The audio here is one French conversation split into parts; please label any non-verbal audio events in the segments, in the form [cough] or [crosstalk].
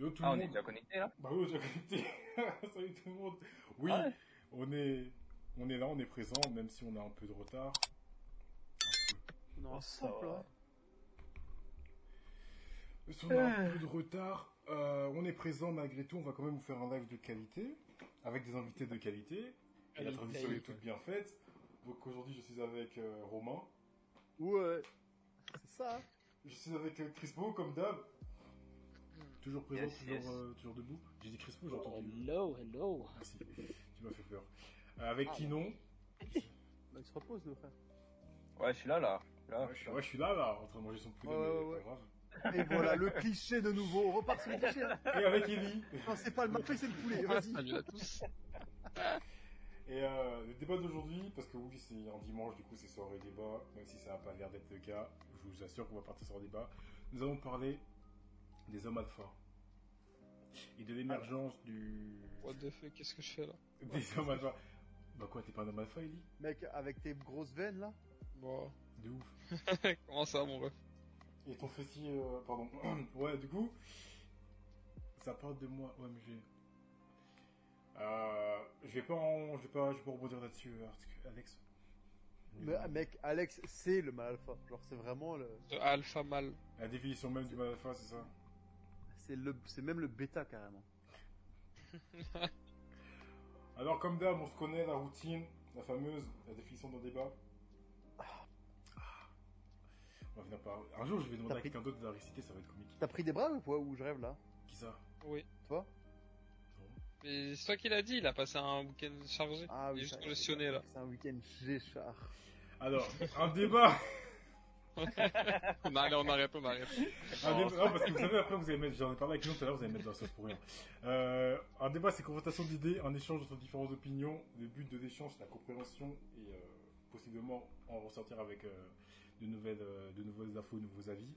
Yo tout Ah, le on est monde. déjà connecté là? Bah oui, on est déjà connecté. [laughs] Salut tout le monde. Oui, Ah ouais. on est, on est là, on est présent, même si on a un peu de retard. Non, ça simple, va. hein. Même si on a un peu de retard, euh, on est présent malgré tout. On va quand même vous faire un live de qualité, avec des invités de qualité. Et la transition est toute bien faite. Donc aujourd'hui, je suis avec euh, Romain. Ouais. C'est ça. hein. Je suis avec euh, Crispo, comme d'hab. Toujours présent, Yes, toujours, yes. euh, toujours debout. J'ai dit Crispo, j'ai entendu. Hello, hello. Merci, tu m'as fait peur. Euh, avec Ah, Kinon. Bah, il se repose, le frère. Ouais, je suis là là. Là. Ouais, je, suis, ouais, je suis là, là, en train de manger son poulet, Ouais, mais ouais, ouais. pas grave. Et voilà, le cliché de nouveau. On repart sur le cliché. hein. Et avec Ellie. Non, c'est pas le marché, c'est le poulet. Vas-y. Salut à tous. Et euh, le débat d'aujourd'hui, parce que oui, c'est un dimanche, du coup, c'est soirée débat, même si ça n'a pas l'air d'être le cas, je vous assure qu'on va partir sur un débat. Nous allons parler des hommes alpha et de l'émergence du What the fuck, qu'est-ce que je fais là [laughs] des hommes alpha. Bah quoi, t'es pas un homme alpha, Ellie Mec, avec tes grosses veines là. Bon. De ouf. [laughs] Comment ça, mon ref Et ton fessier, euh, pardon. [clears throat] ouais, du coup, ça parle de moi, OMG. Euh, je vais pas, en- je vais pas, je vais pas rebondir là-dessus, euh, parce que Alex. Mais, mec, Alex, c'est le mal alpha. Genre, c'est vraiment le. De alpha mal. La définition même du mal alpha, c'est ça. C'est le, c'est même le bêta carrément. [laughs] Alors, comme d'hab, on se connaît la routine, la fameuse, la définition d'un débat. On va par... Un jour, je vais demander T'as à pris- quelqu'un d'autre de la réciter, ça va être comique. T'as pris des bras ou quoi Ou je rêve là Qui ça Oui. Toi Mais c'est toi qui l'as dit, il a passé un week-end chargé. Ah il est oui. juste ça- congestionné là. C'est un week-end G-char. Alors, un débat [laughs] on arrête, on arrête, on arrête. Un débat- non, parce que vous savez, après, vous allez mettre, j'en ai parlé avec nous tout à l'heure, vous allez mettre dans la sauce pour rien. Euh, un débat, c'est confrontation d'idées, un échange entre différentes opinions. Le but de l'échange, c'est la compréhension et euh, possiblement en ressortir avec euh, de, nouvelles, euh, de nouvelles infos, de nouveaux avis.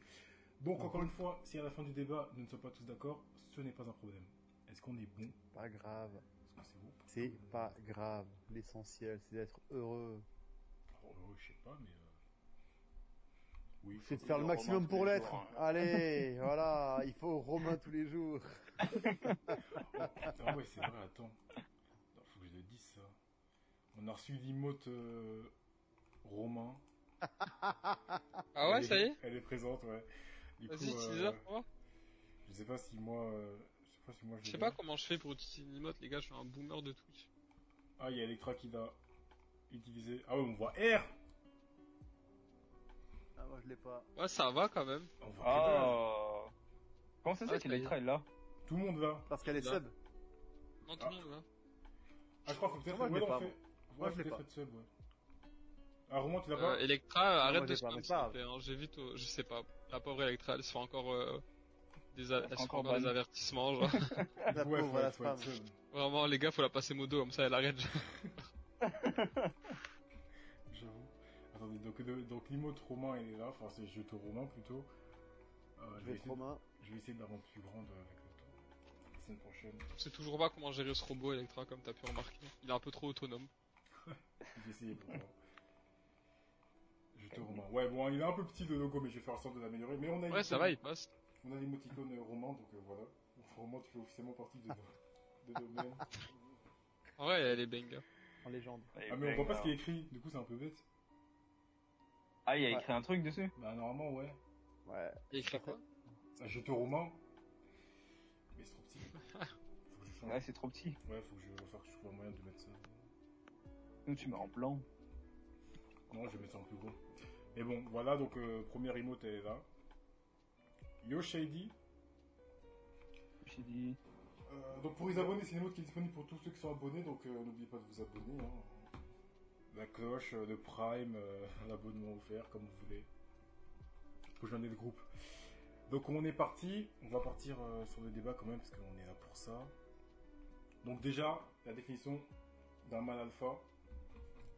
Donc, encore une fois, si à la fin du débat, nous ne sommes pas tous d'accord, ce n'est pas un problème. Est-ce qu'on est bon? Pas grave. Est-ce que c'est bon? C'est pas grave. L'essentiel, c'est d'être heureux. Euh, Je sais pas, mais. Euh, Oui. C'est de faire le maximum pour l'être. jours, hein. Allez, [laughs] voilà, il faut Romain tous les jours. [laughs] Ah ouais, c'est vrai, attends. Faut que je le dise ça. On a reçu l'imote euh, Romain. [laughs] Ah ouais, Elle ça y est Elle est présente, ouais. Du Vas-y, coup, euh, moi. Je sais pas si moi. euh, je sais pas si moi je Je sais pas comment je fais pour utiliser une emote, les gars, je suis un boomer de Twitch. Ah, il y a Electra qui l'a utilisé. Ah ouais, on voit R Ah, moi je l'ai pas. Ouais, ça va quand même. On dalle. Ah. Comment ça se Ah, fait qu'il a ça y est. le trail là Tout le monde là. Parce qu'elle est Là. sub. Non, tout Ah. le monde là. Ah, je crois qu'il faut peut-être. Moi, je ouais, l'ai non, pas, fait- moi. Ouais, je l'ai peut-être pas. fait sub, ouais. Ah, Romain, tu l'as Euh, pas Electra, arrête moi, de j'ai pas, spam mais s'il pas te plaît, hein. J'évite, au- je sais pas. La pauvre Electra, elle se fait encore euh, des, a- Elle se fait encore encore des avertissements, genre. [laughs] La Ouais, pauvre, faut la être- faut être femme. sub. Vraiment, les gars, faut la passer modo, comme ça elle arrête. [laughs] Attendez, donc, donc l'imote Romain, elle est là. Enfin, c'est jeton Romain plutôt. Euh, Je vais essayer Romain. Je vais essayer de la rendre plus grande euh, avec le temps. La semaine prochaine. Je sais toujours pas comment gérer ce robot Electra, comme t'as pu remarquer. Il est un peu trop autonome. [laughs] J'ai essayé pour moi. Je te Romain. Ouais, bon, il est un peu petit le logo, mais je vais faire en sorte de l'améliorer. Mais on a Ouais, ça va, il passe. On a l'émoticône Romain, donc euh, voilà. Romain, tu fais officiellement partie de nos, de nos [laughs] mêmes. En vrai, elle est bang. En légende. Ah, mais on voit pas ce qui est écrit, du coup, c'est un peu bête. Ah, il a écrit un truc dessus Bah, normalement, ouais. Ouais. Il écrit quoi Ah, Je te Romain. Mais c'est trop petit. Faut que je change. Ouais, c'est trop petit. Ouais, faut que je vais faire que je trouve un moyen de mettre ça. Nous, tu mets en blanc. Non, je vais mettre ça en plus gros. Mais bon, voilà, donc euh, première emote, elle est là. Yo Shady. Dit. Euh, donc pour les abonnés, c'est une emote qui est disponible pour tous ceux qui sont abonnés, donc euh, n'oubliez pas de vous abonner. hein. La cloche, euh, le prime, euh, [laughs] l'abonnement offert, comme vous voulez. Rejoignez le groupe. Donc on est parti, on va partir euh, sur le débat quand même, parce qu'on est là pour ça. Donc déjà, la définition d'un mal alpha,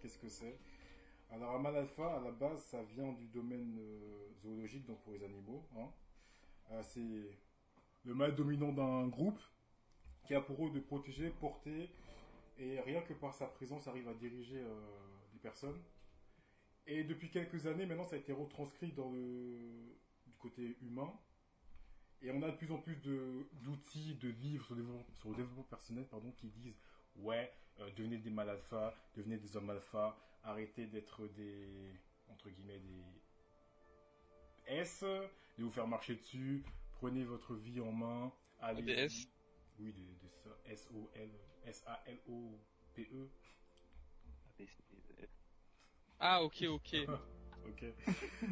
qu'est-ce que c'est? Alors un mal alpha, à la base, ça vient du domaine euh, zoologique, donc pour les animaux. hein. Euh, c'est le mâle dominant d'un groupe qui a pour rôle de protéger, porter, et rien que par sa présence arrive à diriger euh, des personnes. Et depuis quelques années, maintenant, ça a été retranscrit dans le du côté humain. Et on a de plus en plus de- d'outils, de livres sur le développement, sur le développement personnel pardon, qui disent Ouais, euh, devenez des mâles alpha, devenez des hommes alpha, arrêtez d'être des. entre guillemets, des. S, de vous faire marcher dessus, prenez votre vie en main, allez. Des S Oui, des, des ça, S-O-L, S-A-L-O-P-E. Ah, ok, ok. [laughs] Ok.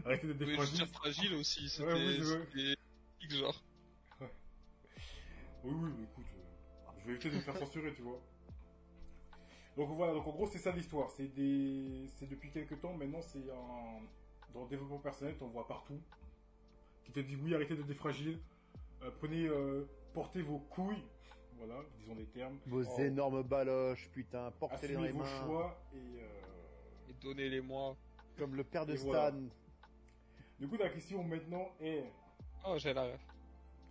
Arrêtez d'être des fragiles. fragile aussi, c'était Ouais, oui, X, genre. Oui, oui, mais écoute, euh, je vais éviter de me faire censurer, tu vois. Donc voilà, donc en gros, c'est ça l'histoire. C'est des, c'est depuis quelques temps, maintenant, c'est un, dans le développement personnel, t'en vois partout. Qui te dit oui, arrêtez d'être des fragiles. Euh, prenez, euh, portez vos couilles. Voilà, disons des termes. Vos Oh, énormes baloches, putain, portez-les dans les vos mains. choix et, euh, Et donnez-les-moi. Comme le père de Et Stan. voilà. Du coup, la question maintenant est, Oh, j'ai la ref.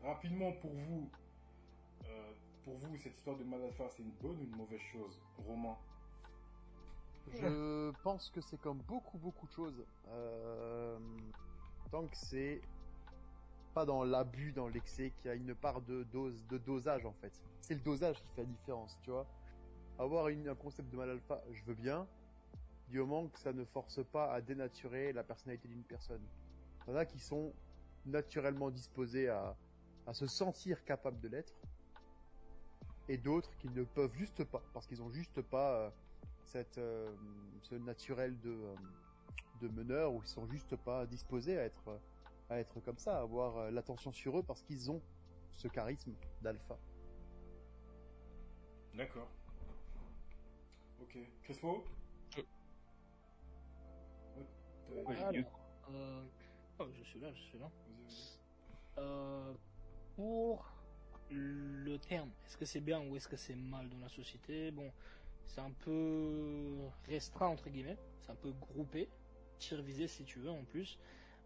rapidement pour vous, euh, pour vous, cette histoire de Malafa, c'est une bonne ou une mauvaise chose Romain? Je pense que c'est comme beaucoup beaucoup de choses. Euh, tant que c'est pas dans l'abus, dans l'excès, qu'il y a une part de dose, de dosage en fait. C'est le dosage qui fait la différence, tu vois. Avoir un concept de mal alpha, je veux bien, du moment que ça ne force pas à dénaturer la personnalité d'une personne. Il y en a qui sont naturellement disposés à, à se sentir capables de l'être, et d'autres qui ne peuvent juste pas, parce qu'ils ont juste pas euh, cette, euh, ce naturel de, euh, de meneur, ou ils sont juste pas disposés à être, à être comme ça, à avoir euh, l'attention sur eux parce qu'ils ont ce charisme d'alpha. D'accord. Ok. Crespo Alors, mieux. euh, oh, je suis là, je suis là. Euh, pour le terme, est-ce que c'est bien ou est-ce que c'est mal dans la société? Bon, c'est un peu restreint entre guillemets, c'est un peu groupé, tir visé si tu veux en plus.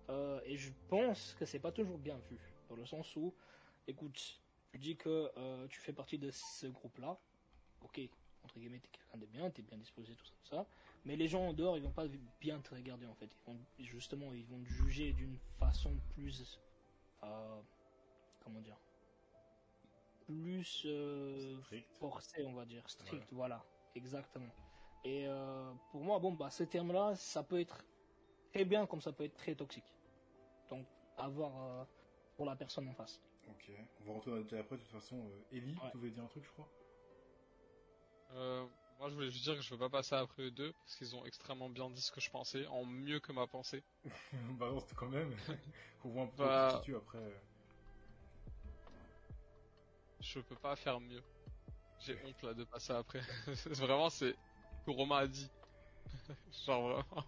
Euh, et je pense que c'est pas toujours bien vu, dans le sens où, écoute, tu dis que euh, tu fais partie de ce groupe-là, ok, entre guillemets, t'es quelqu'un de bien, t'es bien disposé, tout ça, tout ça. Mais les gens en dehors, ils vont pas bien te regarder en fait. Ils vont, justement, ils vont te juger d'une façon plus, euh, comment dire, plus forcée, on va dire, strict, voilà, exactement. Et pour moi, bon, bah, ce terme-là, ça peut être très bien comme ça peut être très toxique. Donc, à voir euh, pour la personne en face. Ok. On va rentrer dans après. De toute façon, euh, Ellie, Ouais. tu voulais dire un truc, je crois? Euh, moi, je voulais juste dire que je veux pas passer après eux deux, parce qu'ils ont extrêmement bien dit ce que je pensais, en mieux que ma pensée. [laughs] Bah non, c'était quand même. [laughs] Qu'on voit un peu Bah. qui tu après. Je peux pas faire mieux. J'ai honte là de passer après. [laughs] vraiment, c'est ce que Romain a dit. Genre vraiment.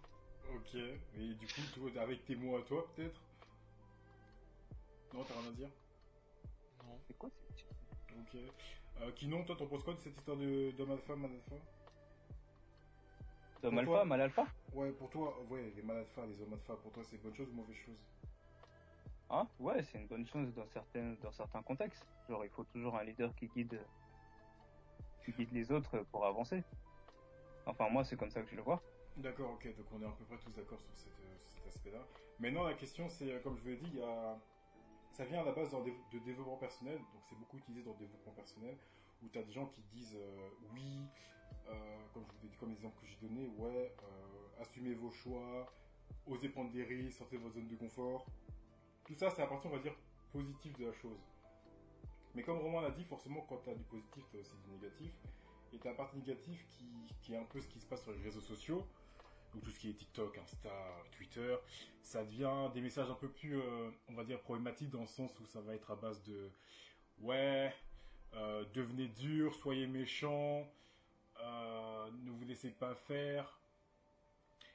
Ok. Et du coup, toi, avec tes mots à toi, peut-être? Non, t'as rien à dire Non. C'est quoi cette Ok. Euh, Kinon, toi, t'en penses quoi de cette histoire de d'homme alpha, mal alpha D'homme alpha, mal alpha Ouais, pour toi, ouais, les mal alpha, les hommes alpha, pour toi, c'est bonne chose ou mauvaise chose? Hein Ouais, c'est une bonne chose dans certains, dans certains contextes. Genre, il faut toujours un leader qui guide, qui guide les autres pour avancer. Enfin, moi, c'est comme ça que je le vois. D'accord, ok, donc on est à peu près tous d'accord sur, cette, euh, sur cet aspect-là. Maintenant, la question, c'est, euh, comme je vous l'ai dit, il y a... ça vient à la base de développement personnel, donc c'est beaucoup utilisé dans le développement personnel, où tu as des gens qui disent euh, oui, euh, comme je comme l'exemple que j'ai donné, ouais, euh, assumez vos choix, osez prendre des risques, sortez de votre zone de confort. Tout ça, c'est la partie, on va dire, positive de la chose. Mais comme Romain l'a dit, forcément, quand tu as du positif, tu as aussi du négatif. Et tu as la partie négative qui est un peu ce qui se passe sur les réseaux sociaux tout ce qui est TikTok, Insta, Twitter, ça devient des messages un peu plus, euh, on va dire, problématiques dans le sens où ça va être à base de ouais, euh, devenez dur, soyez méchant, euh, ne vous laissez pas faire.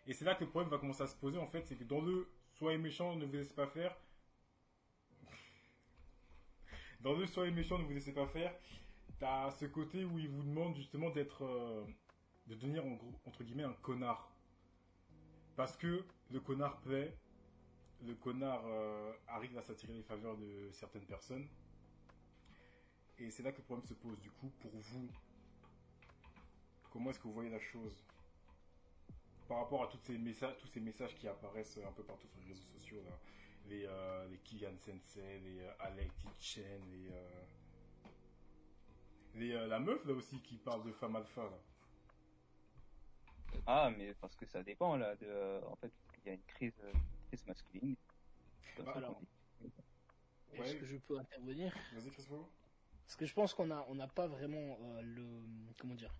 Et c'est là que le problème va commencer à se poser en fait, c'est que dans le soyez méchant, ne vous laissez pas faire, dans le soyez méchant, ne vous laissez pas faire, t'as ce côté où il vous demande justement d'être, de devenir entre guillemets un connard. Parce que le connard plaît, le connard euh, arrive à s'attirer les faveurs de certaines personnes. Et c'est là que le problème se pose. Du coup, pour vous, comment est-ce que vous voyez la chose par rapport à toutes ces messages, tous ces messages qui apparaissent un peu partout sur les réseaux sociaux les, euh, les Kian Sensei, les euh, Alec les, euh, les euh, la meuf là aussi qui parle de femme alpha là. Ah, mais parce que ça dépend là. De, euh, en fait, il y a une crise, euh, crise masculine. Ça Alors. Est-ce Ouais. que je peux intervenir Vas-y Crespo. Parce que je pense qu'on a, on n'a pas vraiment euh, le, comment dire,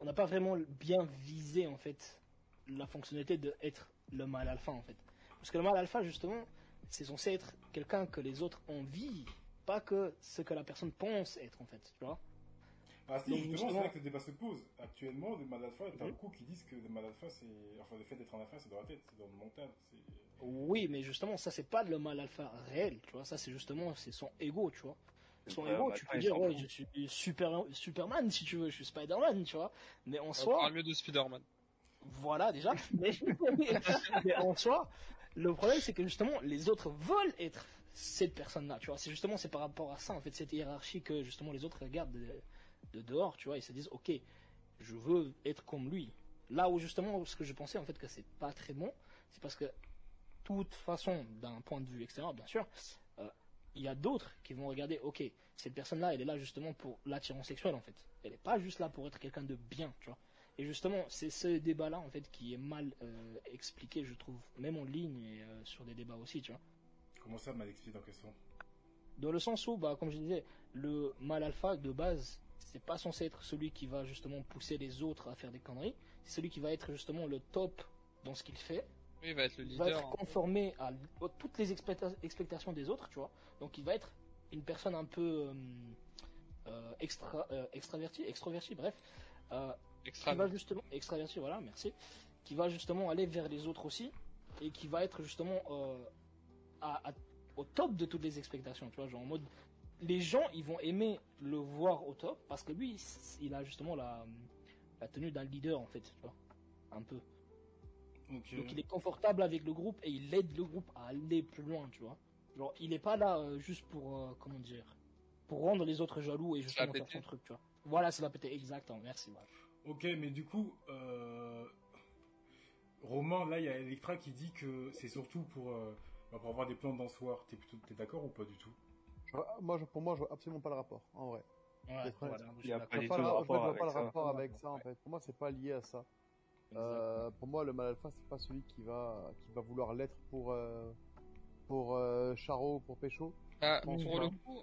on n'a pas vraiment bien visé en fait la fonctionnalité de être le mâle alpha en fait. Parce que le mâle alpha justement, c'est censé être quelqu'un que les autres envient, pas que ce que la personne pense être en fait, tu vois. Ah si, Donc, justement, c'est justement- là que le débat se pose. Actuellement, le mal alpha, t'as Mhm. beaucoup qui disent que le mal alpha, c'est... Enfin, le fait d'être un alpha, c'est dans la tête, c'est dans le mental. Oui, mais justement, ça c'est pas le mâle alpha réel, tu vois. Ça c'est justement, c'est son ego, tu vois. Son Ouais, ego, bah, tu peux dire, ouais, je suis super, Superman si tu veux, je suis Spider-Man, tu vois. Mais en On soi, parle mieux de Spider-Man. Voilà déjà. [laughs] Mais, [laughs] mais en soi, le problème c'est que justement les autres veulent être cette personne-là. Tu vois, c'est justement c'est par rapport à ça en fait cette hiérarchie que justement les autres regardent de, de dehors. Tu vois, ils se disent ok, je veux être comme lui. Là où justement ce que je pensais en fait que c'est pas très bon, c'est parce que toute façon d'un point de vue extérieur bien sûr. euh, il y a d'autres qui vont regarder, ok, cette personne-là, elle est là justement pour l'attirance sexuelle en fait. Elle n'est pas juste là pour être quelqu'un de bien, tu vois. Et justement, c'est ce débat-là, en fait, qui est mal euh, expliqué, je trouve, même en ligne et euh, sur des débats aussi, tu vois. Comment ça, mal expliqué dans quel sens? Dans le sens où, bah, comme je disais, le mal alpha, de base, c'est pas censé être celui qui va justement pousser les autres à faire des conneries. C'est celui qui va être justement le top dans ce qu'il fait. Oui, il va être le Il va leader. être hein. conformé à, à toutes les expecta- expectations des autres, tu vois. Donc il va être une personne un peu euh, euh, extra, euh, extravertie, extrovertie, bref. Euh, Extra. qui va justement extraverti voilà merci qui va justement aller vers les autres aussi et qui va être justement à- à- au top de toutes les expectations tu vois genre en mode les gens ils vont aimer le voir au top parce que lui il- a justement la, la tenue d'un leader en fait tu vois un peu. Donc il est confortable avec le groupe et il aide le groupe à aller plus loin tu vois. Genre il est pas là euh, juste pour euh, comment dire pour rendre les autres jaloux et justement faire son truc tu vois. Voilà c'est la péter exactement merci voilà. Ok, mais du coup, euh... Romain, là, il y a Electra qui dit que c'est surtout pour, euh, bah, pour avoir des plans d'ensoir. T'es plutôt, t'es d'accord ou pas du tout? Moi, je- pour moi, je vois absolument pas le rapport, en vrai. Ouais, voilà, je pas vois pas, le- je rapport vois avec pas le ça. rapport avec ça, en fait. Pour moi, c'est pas lié à ça. Euh, pour moi, le mal alpha, c'est pas celui qui va, qui va vouloir l'être pour, euh, pour euh, Charo ou pour Pécho. Pense pour le coup,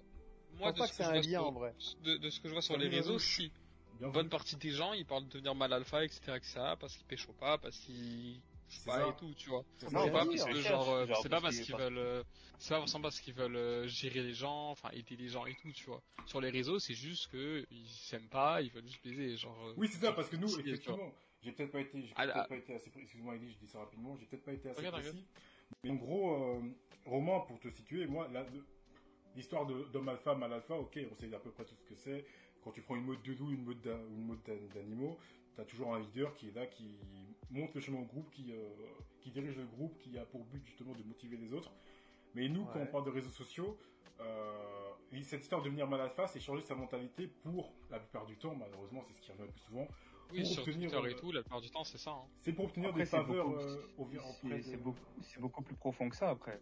Je moi, pense de pas ce que je lien, sur- en vrai. de, de ce que je vois sur les réseaux, si. Bien Bonne partie des gens, ils parlent de devenir mal alpha, etc., etc., parce qu'ils pécho pas, parce qu'ils C'est pas ça. et tout, tu vois. C'est pas parce que genre, euh, genre, c'est pas parce parce qu'il- qu'ils veulent, euh, c'est pas forcément parce qu'ils veulent euh, gérer les gens, enfin aider les gens et tout, tu vois. Sur les réseaux, c'est juste que ils s'aiment pas, ils veulent juste baiser, genre. Oui, c'est ça, parce que nous, effectivement, j'ai peut-être pas été, j'ai Ah, peut-être ah. pas été assez. Excuse-moi, Elie, je dis ça rapidement. J'ai peut-être pas été assez précis. Mais en gros, euh, Romain, pour te situer, moi, l'histoire de- d'homme alpha, mal alpha, ok, on sait à peu près tout ce que c'est. Quand tu prends une mode de loup, une mode d'un- ou une mode d'an- d'animaux, t'as toujours un leader qui est là, qui montre le chemin au groupe, qui, euh, qui dirige le groupe, qui a pour but justement de motiver les autres. Mais nous, quand on parle de réseaux sociaux, euh, cette histoire de devenir mal alpha, c'est changer sa mentalité pour, la plupart du temps, malheureusement, c'est ce qui revient le plus souvent, Oui, pour sur obtenir, Twitter et tout, la plupart du temps, c'est ça. Hein. c'est pour obtenir Après, des c'est faveurs beaucoup- euh, au- C'est de... c'est beaucoup, c'est beaucoup plus profond que ça après.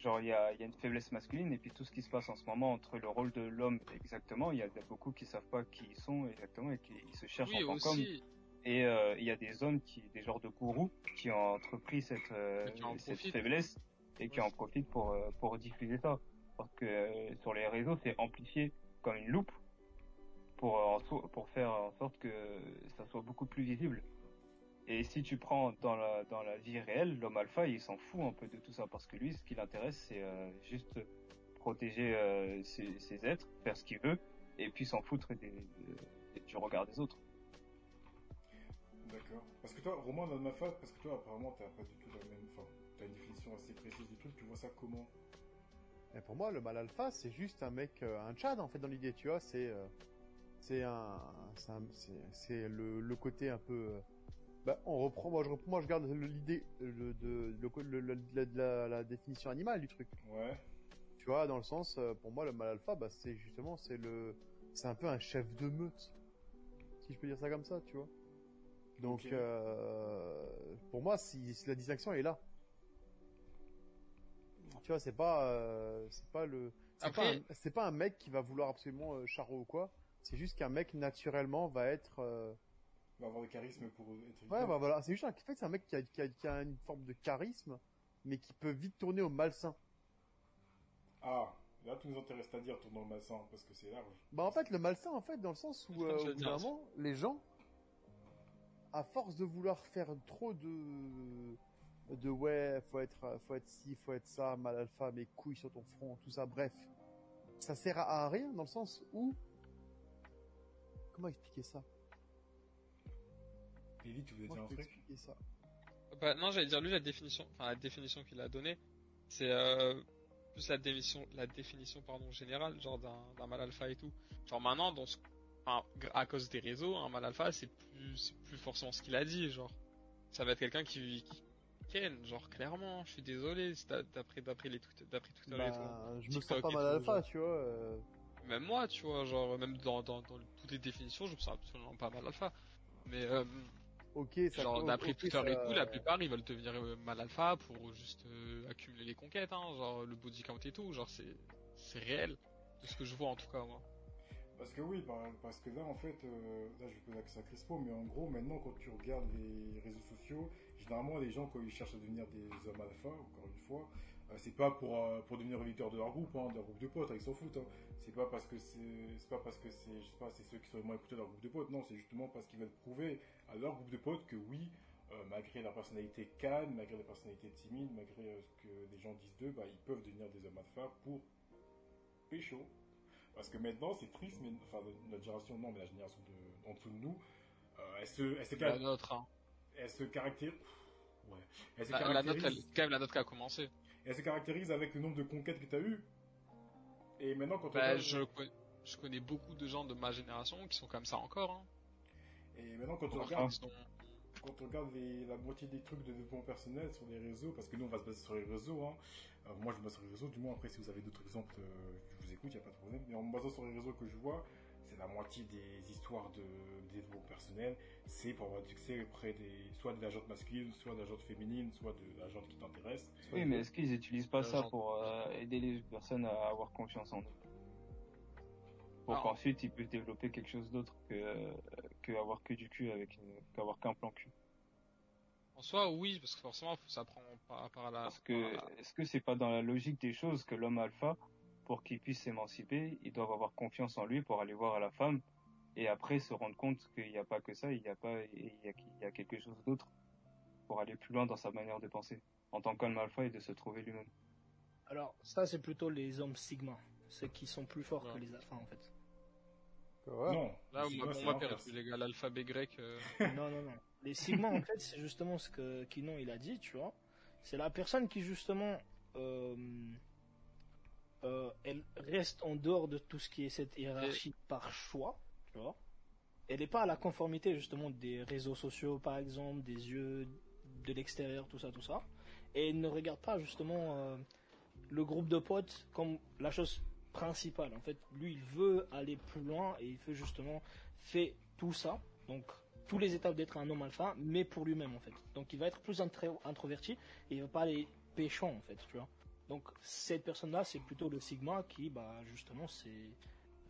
Genre, il y a, il y a une faiblesse masculine et puis tout ce qui se passe en ce moment entre le rôle de l'homme exactement, il y a beaucoup qui savent pas qui ils sont exactement et qui ils se cherchent Oui, en tant qu'homme. Et euh, il y a des hommes qui, des genres de gourous, qui ont entrepris cette, euh, en cette faiblesse et qui en profitent pour, euh, pour diffuser ça. Parce que sur les réseaux, c'est amplifié comme une loupe pour, en so- pour faire en sorte que ça soit beaucoup plus visible. Et si tu prends dans la, dans la vie réelle, l'homme alpha, il s'en fout un peu de tout ça parce que lui, ce qui l'intéresse, c'est euh, juste protéger euh, ses, ses êtres, faire ce qu'il veut, et puis s'en foutre des, des- du regard des autres. D'accord. Parce que toi, Romain, dans ma phase, parce que toi, apparemment, t'as pas du tout la même... Enfin, t'as une définition assez précise du truc, tu vois ça comment? Et pour moi, le mal alpha, c'est juste un mec, euh, un Tchad en fait dans l'idée, tu vois. C'est, euh, c'est un, c'est le, le côté un peu. euh, bah, on reprend. Moi, je reprends. Moi, je garde l'idée de le, le- le- la, la- définition animale du truc. Ouais. Tu vois, dans le sens, pour moi, le mal alpha, bah, c'est justement, c'est le, c'est un peu un chef de meute, si je peux dire ça comme ça, tu vois. Donc, euh, pour moi, si, si la distinction est là. tu vois, c'est pas, euh, c'est pas le, c'est pas, un- c'est pas un mec qui va vouloir absolument euh, charo ou quoi. C'est juste qu'un mec naturellement va être, euh, va avoir le charisme pour être. ouais, bah voilà, c'est juste un, en fait, c'est un mec qui a, qui a, qui a une forme de charisme, mais qui peut vite tourner au malsain. Ah, là, tout nous intéresse à dire tournant le malsain parce que c'est large. Bah en fait, le malsain, en fait, dans le sens où, euh, au bout moment, les gens, à force de vouloir faire trop de, de ouais, faut être, faut être ci, faut être ça, mal alpha, mes couilles sur ton front, tout ça, bref, ça sert à, rien dans le sens où, comment expliquer ça? Lily, tu voulais dire un truc? ça. Bah, non, j'allais dire lui la définition, enfin la définition qu'il a donnée, c'est euh, plus la définition, la définition pardon générale, genre d'un d'un mal alpha et tout. Genre maintenant, dans ce, enfin, à cause des réseaux, un mal alpha c'est plus, c'est plus forcément ce qu'il a dit, genre. Ça va être quelqu'un qui, qui ken, genre clairement. Je suis désolé, d'après d'après les tweets, d'après Twitter et tout. Bah, je me sens pas et mal tout, alpha, genre. tu vois. euh, Même moi, tu vois, genre même dans dans, dans toutes les définitions, je me sens absolument pas mal alpha. Mais euh, ok, ça Genre d'après ok, Twitter et ça- tout, la plupart ils veulent devenir euh, mal alpha pour juste euh, accumuler les conquêtes, hein, genre le body count et tout, genre c'est c'est réel de ce que je vois en tout cas moi. Parce que oui, par- parce que là, en fait, euh, là, je vais poser l'accent à Crispo, mais en gros, maintenant, quand tu regardes les réseaux sociaux, généralement, les gens, quand ils cherchent à devenir des hommes alpha, encore une fois, euh, c'est pas pour, euh, pour devenir le leader de leur groupe, hein, de leur groupe de potes, hein, ils s'en foutent. Hein. C'est pas parce que c'est, pas parce que c'est, je sais pas, c'est ceux qui sont vraiment écoutés de leur groupe de potes, non, c'est justement parce qu'ils veulent prouver à leur groupe de potes que oui, malgré la personnalité calme, malgré la personnalité timide, malgré ce que les gens disent d'eux, bah, ils peuvent devenir des hommes alpha pour pécho. Parce que maintenant, c'est triste, mais enfin, notre génération, non, mais la génération de, en dessous de nous, euh, elle se, elle se, La nôtre, hein. elle se caractérise, ouais, elle se La, la nôtre, elle- caractérise, quand même la nôtre qui a commencé. elle se caractérise avec le nombre de conquêtes que tu as eu. Et maintenant, quand on Bah, regarde- je, je connais beaucoup de gens de ma génération qui sont comme ça encore. Hein. et maintenant, quand on Encore regarde, sont- quand on regarde les- la moitié des trucs de développement personnel sur les réseaux, parce que nous on va se baser sur les réseaux, hein. Euh, moi je me base sur les réseaux, du moins après si vous avez d'autres exemples, euh, écoute, il n'y a pas de problème. Mais en me basant sur les réseaux que je vois, c'est la moitié des histoires de développement personnel, c'est pour avoir du succès auprès des, soit de l'agente masculine, soit de l'agente féminine, soit de l'agente qui t'intéresse. Oui, mais est-ce qu'ils utilisent pas ça pour euh, aider les personnes à avoir confiance en eux? Pour qu'ensuite ils puissent développer quelque chose d'autre que, euh, que avoir que du cul avec une- qu'avoir qu'un plan cul. En soi, oui, parce que forcément, ça prend par, par la. Parce que est-ce que c'est pas dans la logique des choses que l'homme alpha, pour qu'il puisse s'émanciper, il doit avoir confiance en lui pour aller voir à la femme et après se rendre compte qu'il n'y a pas que ça, il y a pas, il y a, il y a quelque chose d'autre pour aller plus loin dans sa manière de penser en tant qu'homme alpha et de se trouver lui-même. Alors, ça, c'est plutôt les hommes Sigma. Ceux qui sont plus forts que les alphas, en fait. Ouais. Non, Là, moi, l'inverse. perdu, les gars, l'alphabet grec. euh, [laughs] non, non, non. Les Sigma, en fait, c'est justement ce que Kinon, il a dit, tu vois. C'est la personne qui, justement, euh, euh, elle reste en dehors de tout ce qui est cette hiérarchie par choix, tu vois. Elle n'est pas à la conformité, justement, des réseaux sociaux, par exemple, des yeux de l'extérieur, tout ça, tout ça. Et elle ne regarde pas, justement, euh, le groupe de potes comme la chose principale. En fait, lui, il veut aller plus loin et il veut justement fait tout ça. Donc, tous les étapes d'être un homme alpha, mais pour lui-même, en fait. Donc, il va être plus intro- introverti et il va pas aller péchant, en fait, tu vois. Donc, cette personne-là, c'est plutôt le Sigma qui, bah, justement, c'est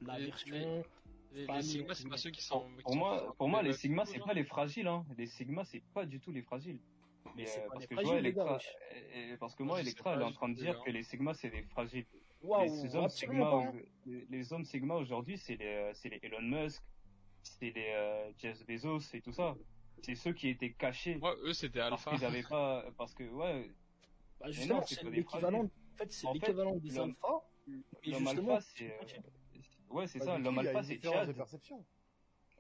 la version. les, les Sigma, c'est pas ceux qui Pour, sont. qui pour sont moi, forts, pour moi, les bah, Sigma, c'est pas les fragiles, hein. Les Sigma, c'est pas du tout les fragiles. Mais euh, parce que vois fragiles, gars, et- et parce que Moi, sais Electra, elle est en train de dire que les Sigma, c'est des fragiles. les, hommes Sigma, pas. hein. au- les, les hommes Sigma aujourd'hui, c'est les, euh, c'est les Elon Musk, c'est les euh, Jeff Bezos et tout ça. C'est ceux qui étaient cachés Moi, eux, c'était parce alpha. qu'ils avaient pas, parce que ouais, Bah, justement, c'est l'équivalent. En fait, c'est l'équivalent des l'homme- alphas. L'homme justement, alpha, c'est, euh, ouais, c'est ça, l'homme il alpha, c'est différence de Chad. perception.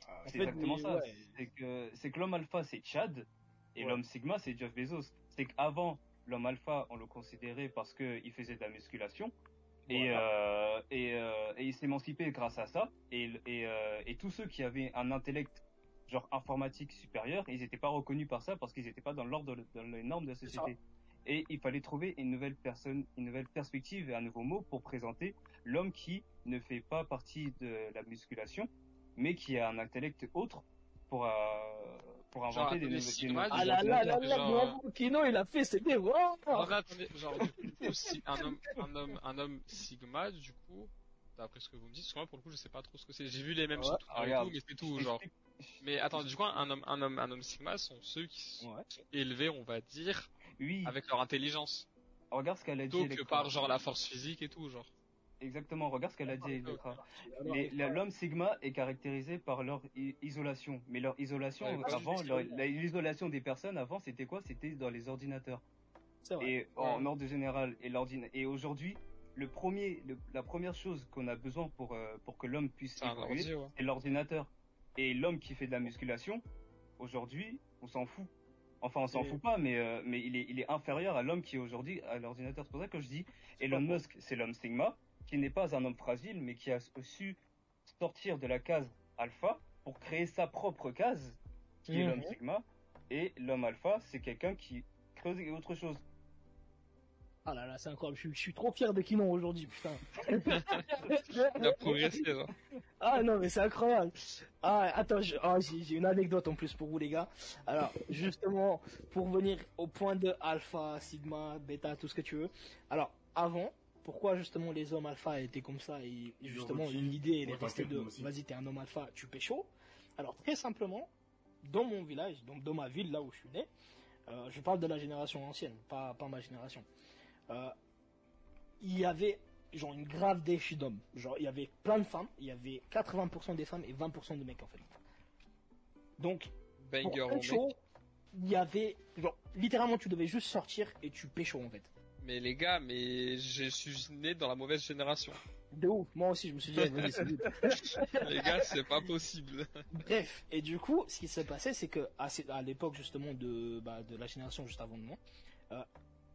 Ah, C'est exactement ça. C'est que, c'est que l'homme alpha, c'est Chad, et l'homme sigma, c'est Jeff Bezos. C'est qu'avant, l'homme alpha, on le considérait parce qu'il faisait de la musculation. Et, euh, et, euh, et il s'est émancipé grâce à ça. Et, et, euh, et tous ceux qui avaient un intellect genre informatique supérieur, ils n'étaient pas reconnus par ça parce qu'ils n'étaient pas dans l'ordre de- dans les normes de la ça. société. Et il fallait trouver une nouvelle personne, une nouvelle perspective et un nouveau mot pour présenter l'homme qui ne fait pas partie de la musculation, mais qui a un intellect autre pour, euh, pour inventer des, nouveaux Ah là là là là, bravo, Kino, il a fait, c'était attendez, genre, du coup, si un homme, un homme, un homme Sigma, du coup, d'après ce que vous me dites, parce que moi, pour le coup, je sais pas trop ce que c'est. J'ai vu les mêmes Ouais. sur tout, mais c'est tout, genre. Mais attends, du coup, un homme, un homme, un homme Sigma sont ceux qui sont Ouais. élevés, on va dire, Oui, avec leur intelligence. regarde ce qu'elle a dit. Plutôt que Electra. par, genre, la force physique et tout, genre. Exactement, regarde ce qu'elle a dit, Electra. L'homme Sigma est caractérisé par leur i- isolation. Mais leur isolation, Ouais, avant, l'isolation des personnes avant, c'était quoi? C'était dans les ordinateurs. C'est vrai. Et en ordre général, et, et aujourd'hui, le premier, le- la première chose qu'on a besoin pour, euh, pour que l'homme puisse évoluer, ouais. c'est l'ordinateur. Et l'homme qui fait de la musculation, aujourd'hui, on s'en fout. Enfin, on s'en fout pas, mais, euh, mais il, est, il est inférieur à l'homme qui est aujourd'hui à l'ordinateur. C'est pour ça que je dis, Elon Musk, c'est l'homme Sigma, qui n'est pas un homme fragile, mais qui a su sortir de la case alpha pour créer sa propre case, qui est l'homme Sigma. Et l'homme alpha, c'est quelqu'un qui creuse autre chose. Ah là là, c'est incroyable. Je, suis- je suis trop fier de Kino aujourd'hui, putain. [laughs] Il a progressé, genre. Ah non, mais c'est incroyable. Ah, attends, ah, j'ai une anecdote en plus pour vous, les gars. Alors, justement, pour venir au point de alpha, sigma, bêta, tout ce que tu veux. Alors, avant, pourquoi justement les hommes alpha étaient comme ça et justement l'idée elle est Ouais, restée de vas-y, t'es un homme alpha, tu pécho. Alors, très simplement, dans mon village, donc dans ma ville, là où je suis né, euh, je parle de la génération ancienne, pas, pas ma génération. Euh, il y avait genre une grave déchet d'hommes. Genre, il y avait plein de femmes, il y avait 80% des femmes et 20% de mecs en fait. Donc, pour Banger pécho, mec. il y avait, genre, littéralement, tu devais juste sortir et tu pécho en fait. Mais les gars, mais je suis né dans la mauvaise génération. De ouf, moi aussi, je me suis dit, [laughs] les gars, c'est pas possible. Bref, et du coup, ce qui s'est passé, c'est que à l'époque justement de, bah, de la génération juste avant de moi, euh,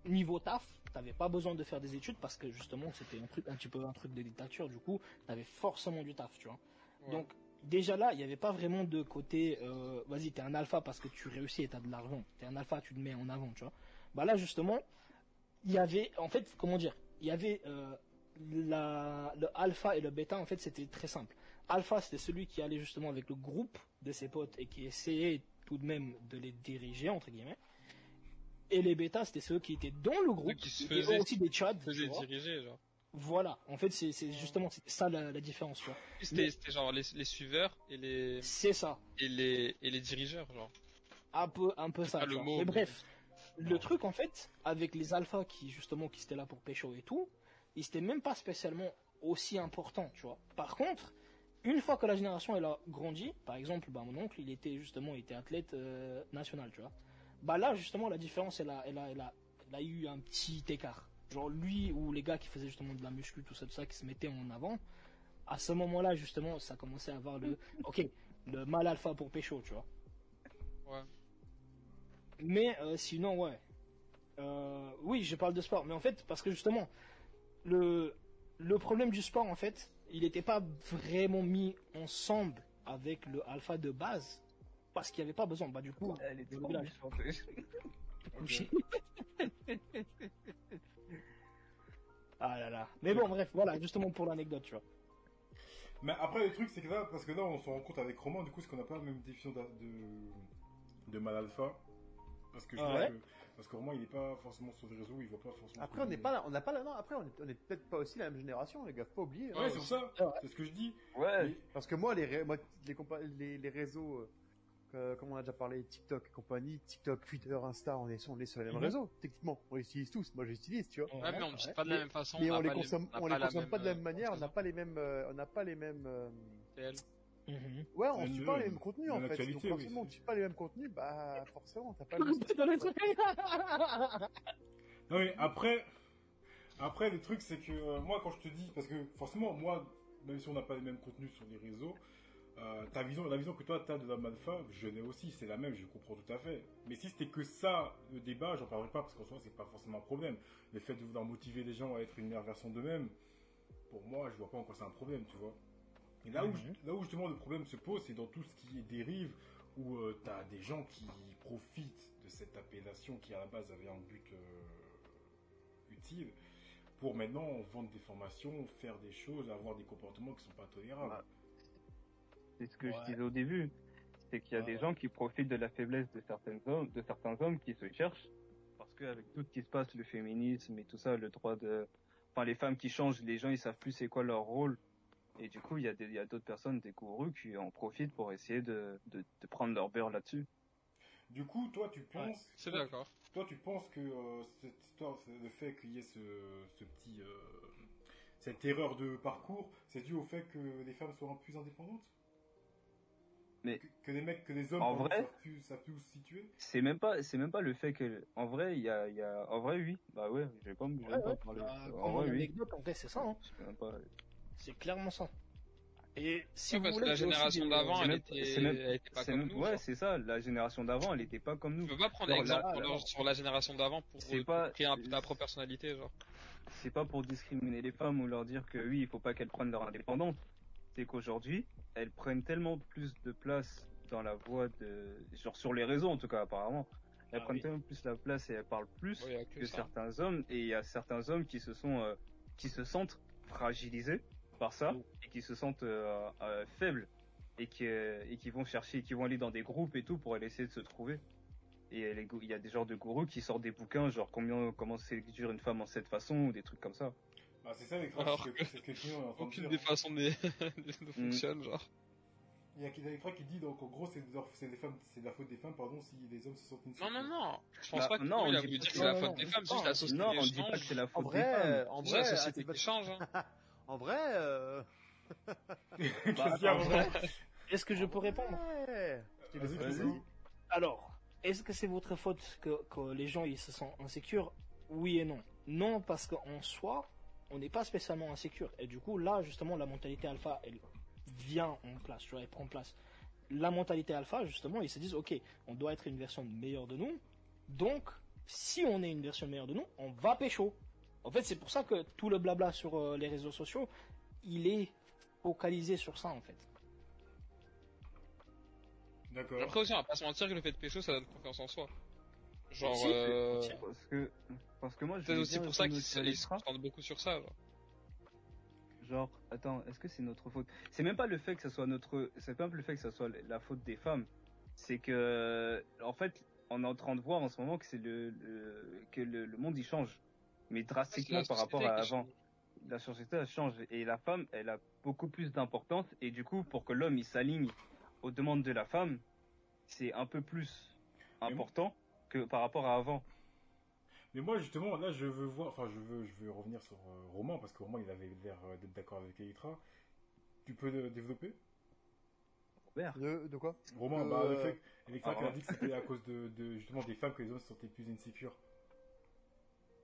niveau taf, t'avais pas besoin de faire des études parce que justement c'était un truc un petit peu un truc de dictature. Du coup, t'avais forcément du taf, tu vois. Ouais. Donc déjà là, il n'y avait pas vraiment de côté, euh, vas-y, t'es un alpha parce que tu réussis et t'as de l'argent. T'es un alpha, tu te mets en avant, tu vois. Bah là justement, il y avait, en fait, comment dire, il y avait euh, la, le alpha et le bêta. En fait, c'était très simple. Alpha, c'était celui qui allait justement avec le groupe de ses potes et qui essayait tout de même de les diriger entre guillemets. Et les bêtas, c'était ceux qui étaient dans le groupe, qui se faisaient- aussi des chads. diriger, genre. Voilà, en fait, c'est justement ça la, la différence. C'était genre les, les suiveurs et les, C'est ça. et les, et les dirigeurs, genre. un peu un peu ça le mot, mais mais- bref le truc en fait avec les alphas qui justement qui étaient là pour pécho et tout ils étaient même pas spécialement aussi importants tu vois par contre une fois que la génération elle a grandi par exemple bah, mon oncle il était justement il était athlète euh, national tu vois bah là justement la différence elle a, elle a, elle a, elle a eu un petit écart genre lui ou les gars qui faisaient justement de la muscu tout ça tout ça qui se mettaient en avant à ce moment là justement ça commençait à avoir le [laughs] ok le mal alpha pour pécho tu vois Ouais. mais euh, sinon, ouais. Euh, oui, je parle de sport, mais en fait, parce que justement, le, le problème du sport, en fait, il n'était pas vraiment mis ensemble avec le alpha de base, parce qu'il n'y avait pas besoin. Bah, du coup, Elle est le trop village. méchante. ah là là. Mais bon, bref, voilà, justement pour l'anecdote, tu vois. Mais après, le truc, c'est que là, parce que là, on se rend compte avec Romain, du coup, c'est qu'on n'a pas la même définition de, de mal alpha. Parce que je Ah vois ouais que, parce que Romain, il est pas forcément sur les réseaux, il voit pas forcément. Après, on n'est pas, là- on n'a pas, là- non, après, on est, on est peut-être pas aussi la même génération, les gars, faut pas oublier. hein. Ouais, c'est pour ça, Ah ouais. c'est ce que je dis. Ouais, Mais- Parce que moi, les, moi, les, les, les réseaux, euh, comme on a déjà parlé, TikTok et compagnie, TikTok, Twitter, Insta, on est, sur- on est sur les mêmes Mhm. réseaux, techniquement. On les utilise tous. Moi, j'utilise, tu vois. Ouais, mais on ne dit ouais. pas de la même façon. Mais on les consomme, on on les pas de la même manière, on n'a pas les mêmes, euh, on n'a pas les mêmes, euh, ouais, on suit pas les mêmes contenus, en fait. Donc, forcément, on suit pas les mêmes contenus, bah, forcément, t'as pas [laughs] le même Dans les trucs. [laughs] Non mais après, après le truc c'est que euh, moi quand je te dis, parce que forcément moi, même si on n'a pas les mêmes contenus sur les réseaux, euh, ta vision, la vision que toi tu as de l'homme alpha, je l'ai aussi, c'est la même, je comprends tout à fait. Mais si c'était que ça le débat, j'en parlerai pas parce qu'en soi c'est pas forcément un problème. Le fait de vouloir motiver les gens à être une meilleure version d'eux-mêmes, pour moi je vois pas en quoi c'est un problème, tu vois. Et là où, Mhm. là où justement le problème se pose, c'est dans tout ce qui est dérive, où tu as des gens qui profitent de cette appellation qui à la base avait un but euh, utile, pour maintenant vendre des formations, faire des choses, avoir des comportements qui sont pas tolérables. Ouais. C'est ce que Ouais. je disais au début. c'est qu'il y a des gens qui profitent de la faiblesse de certains hommes, de certains hommes qui se cherchent, parce qu'avec tout ce qui se passe, le féminisme et tout ça, le droit de, enfin les femmes qui changent, les gens ils savent plus c'est quoi leur rôle, et du coup il y a des, il y a d'autres personnes, des gourous qui en profitent pour essayer de, de, de prendre leur beurre là-dessus. Du coup, toi, tu penses, C'est toi, d'accord. toi, tu penses que euh, cette histoire, le fait qu'il y ait ce, ce petit, euh, cette erreur de parcours, c'est dû au fait que les femmes soient plus indépendantes? Mais- que, que les mecs, que les hommes En vrai- savent plus, savent plus où se situer C'est même pas, c'est même pas le fait que, en vrai, il y a, il y a, en vrai oui, bah ouais, je vais pas, vais Ouais, pas ouais. parler. Bah, en vrai une oui. anecdote, en vrai, c'est ça. Hein. Pas. C'est clairement ça. Et si Ouais, vous parce que la génération des- d'avant, c'est elle était, même- elle était pas comme même- nous. ouais, c'est ça. La génération d'avant, elle était pas comme nous. Tu peux pas prendre Genre, exemple là, pour là, leur- sur la génération d'avant pour, C'est pour pas- créer un ta propre personnalité, genre. c'est pas pour discriminer les femmes ou leur dire que oui, il faut pas qu'elles prennent leur indépendance. C'est qu'aujourd'hui, elles prennent tellement plus de place dans la voie de, genre sur les réseaux en tout cas apparemment, elles Ah prennent oui. tellement plus la place et elles parlent plus que certains hommes et il y a certains hommes qui se sont, euh, qui se sentent fragilisés par ça et qui se sentent euh, euh, faibles et qui et qui vont chercher, qui vont aller dans des groupes et tout pour aller essayer de se trouver. Et les il y a des genres de gourous qui sortent des bouquins, genre combien, comment séduire une femme en cette façon ou des trucs comme ça. Bah, c'est ça Alors que- c'est ce que Aucune des façons ne, ne [laughs] fonctionne, genre. Il y a Kidalifra qui dit donc en gros c'est de, leur- c'est des femmes, c'est de la faute des femmes pardon si les hommes se sentent Non, non, non. Je pense Bah, pas que non, on dit dire que c'est la faute des femmes, juste la société Non, on dit pas que c'est la En faute des vrai, femmes. en C'est la vrai, société change, hein. pas- [laughs] en vrai, euh... Qu'est-ce qu'il y a, en Romain vrai, Est-ce que je peux répondre? Alors, est-ce que c'est votre faute que, que les gens ils se sentent insécures? Oui et non. Non, parce qu'en soi, on n'est pas spécialement insécure. Et du coup, là, justement, la mentalité alpha, elle vient en place, tu vois, elle prend place. La mentalité alpha, justement, ils se disent, ok, on doit être une version meilleure de nous. Donc, si on est une version meilleure de nous, on va pécho. En fait, c'est pour ça que tout le blabla sur euh, les réseaux sociaux, il est focalisé sur ça, en fait. D'accord. Après aussi, on va pas se mentir que le fait de pécho, ça donne confiance en soi. Genre, Si, euh... si. Parce que, parce que moi, je c'est aussi bien pour ça qu'ils se concentrent beaucoup sur ça, genre. Genre, attends, est-ce que c'est notre faute? C'est même pas le fait que ça soit notre, c'est pas le fait que ça soit la faute des femmes. C'est que, en fait, on est en train de voir en ce moment que c'est le, le- que le, le monde il change, mais drastiquement par rapport à avant. change. La société elle change et la femme, elle a beaucoup plus d'importance et du coup, pour que l'homme il s'aligne aux demandes de la femme, c'est un peu plus important que par rapport à avant. Mais moi justement là je veux voir, enfin je veux, je veux revenir sur euh, Romain parce que Romain il avait l'air euh, d'être d'accord avec Elitra. Tu peux le développer? De, de quoi? Romain, Euh, bah le fait qu'Elitra ah, a dit que c'était à cause de, de justement des femmes que les hommes se sentaient plus insécures.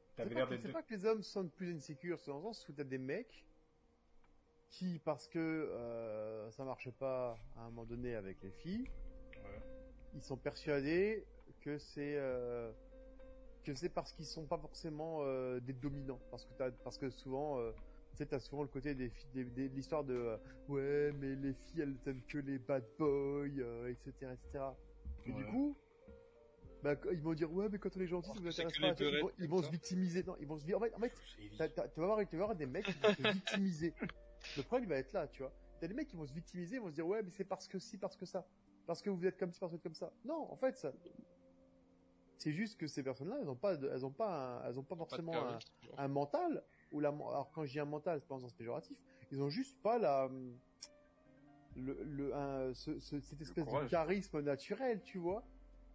C'est T'avais pas, l'air que- d'être. c'est pas que les hommes sont plus insécures, c'est dans le sens où t'as des mecs qui, parce que euh, ça marche pas à un moment donné avec les filles, Ouais. ils sont persuadés que c'est euh, que c'est parce qu'ils sont pas forcément euh, des dominants, parce que t'as, parce que souvent, euh, tu sais, t'as souvent le côté des, filles- des, des- de l'histoire de euh, ouais, mais les filles elles aiment que les bad boys, etc., etc. Et du coup, bah, ils vont dire ouais, mais quand on est gentil, ça vous intéresse pas. Ils vont, ils se victimiser. Non, ils vont se en fait, en fait tu vas voir, tu vas voir des mecs qui vont se victimiser. Le problème il va être là, tu vois. T'as des mecs qui vont se victimiser, ils vont se dire ouais, mais c'est parce que si, parce que ça, parce que vous êtes comme ci, parce que vous êtes comme ça. Non, en fait, ça, c'est juste que ces personnes-là, elles ont pas, de- elles ont pas, un- elles ont pas forcément un, mental ou la, alors quand je dis un mental, c'est pas en sens péjoratif, ils ont juste pas la, le, le, un, ce, ce- cette espèce de charisme naturel, tu vois,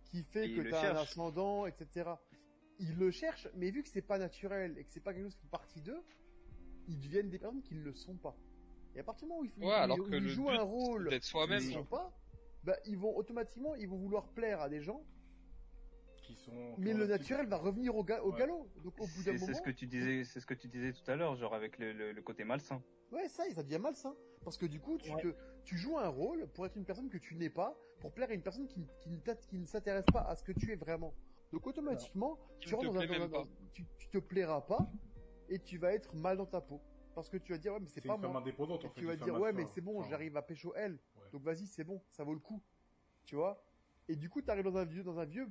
qui fait Et que ils t'as un ascendant, etc. Ils le cherchent, mais vu que c'est pas naturel et que c'est pas quelque chose qui fait partie d'eux, ils deviennent des personnes qui ne le sont pas. Et à partir du moment où ils, Ouais, alors où que ils le jouent but, un rôle d'être soi-même, ne sont pas, bah, ils vont automatiquement, ils vont vouloir plaire à des gens, Qui sont. mais le naturel va revenir au, ga- au Ouais. galop. Donc au bout d'un C'est moment, c'est ce que tu disais, c'est ce que tu disais tout à l'heure, genre avec le, le, le côté malsain. Ouais, ça, ça devient malsain. Parce que du coup, tu, Ouais. te, tu joues un rôle pour être une personne que tu n'es pas, pour plaire à une personne qui, qui, ne t'a- qui ne s'intéresse pas à ce que tu es vraiment. Donc automatiquement, tu rentres te dans un, dans tu, tu te plairas pas et tu vas être mal dans ta peau. Parce que tu vas dire, ouais, mais c'est pas une femme moi. indépendante en Et fait. tu vas dire, ouais, mais c'est bon, Enfin, j'arrive à pécho elle. ouais. Donc vas-y, c'est bon, ça vaut le coup. Tu vois? Et du coup, t'arrives dans un vieux, dans un vieux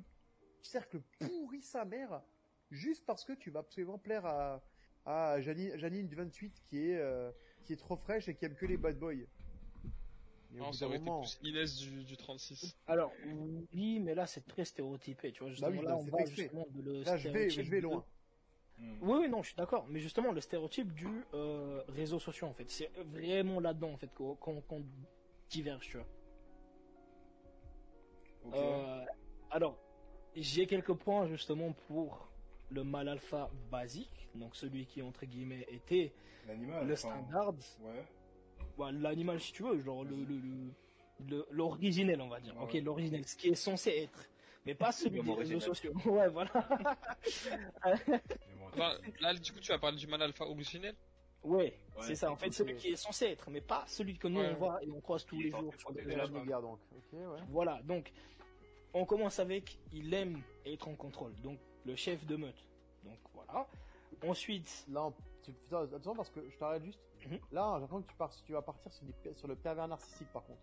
cercle pourri sa mère, juste parce que tu vas absolument plaire à, à Janine, Janine du 28 qui est, euh, qui est trop fraîche et qui aime que les bad boys. Mais Non, ça été plus Inès du, du 36. Alors, oui, mais là, c'est très stéréotypé, tu vois. Justement, Bah oui, là, on justement de le là, je vais, je vais de- loin. Hmm. Oui, oui, non, je suis d'accord. Mais justement, le stéréotype du euh, réseau social, en fait, c'est vraiment là-dedans, en fait, qu'on diverge, tu vois. Euh, alors, j'ai quelques points justement pour le mal alpha basique, donc celui qui entre guillemets était le standard, Ouais. Bah, l'animal si tu veux, genre le le- le- le- l'originel on va dire, Ouais, ok ouais. l'originel, ce qui est censé être, mais pas celui des réseaux original. sociaux. [laughs] Ouais voilà. Enfin, là, du coup, tu vas parler du mal alpha originel. ouais, Ouais, c'est ça. En fait, celui qui est censé être, mais pas celui que nous Ouais, on voit et on croise tous les jours sur les protéger réseaux la médias donc. Ouais. Voilà, donc on commence avec il aime être en contrôle, donc le chef de meute. Donc voilà. Ensuite, Là, on- tu, putain, attention parce que je t'arrête juste. Mhm. Là, j'apprends que tu, pars, tu vas partir sur, des- sur le pervers narcissique par contre.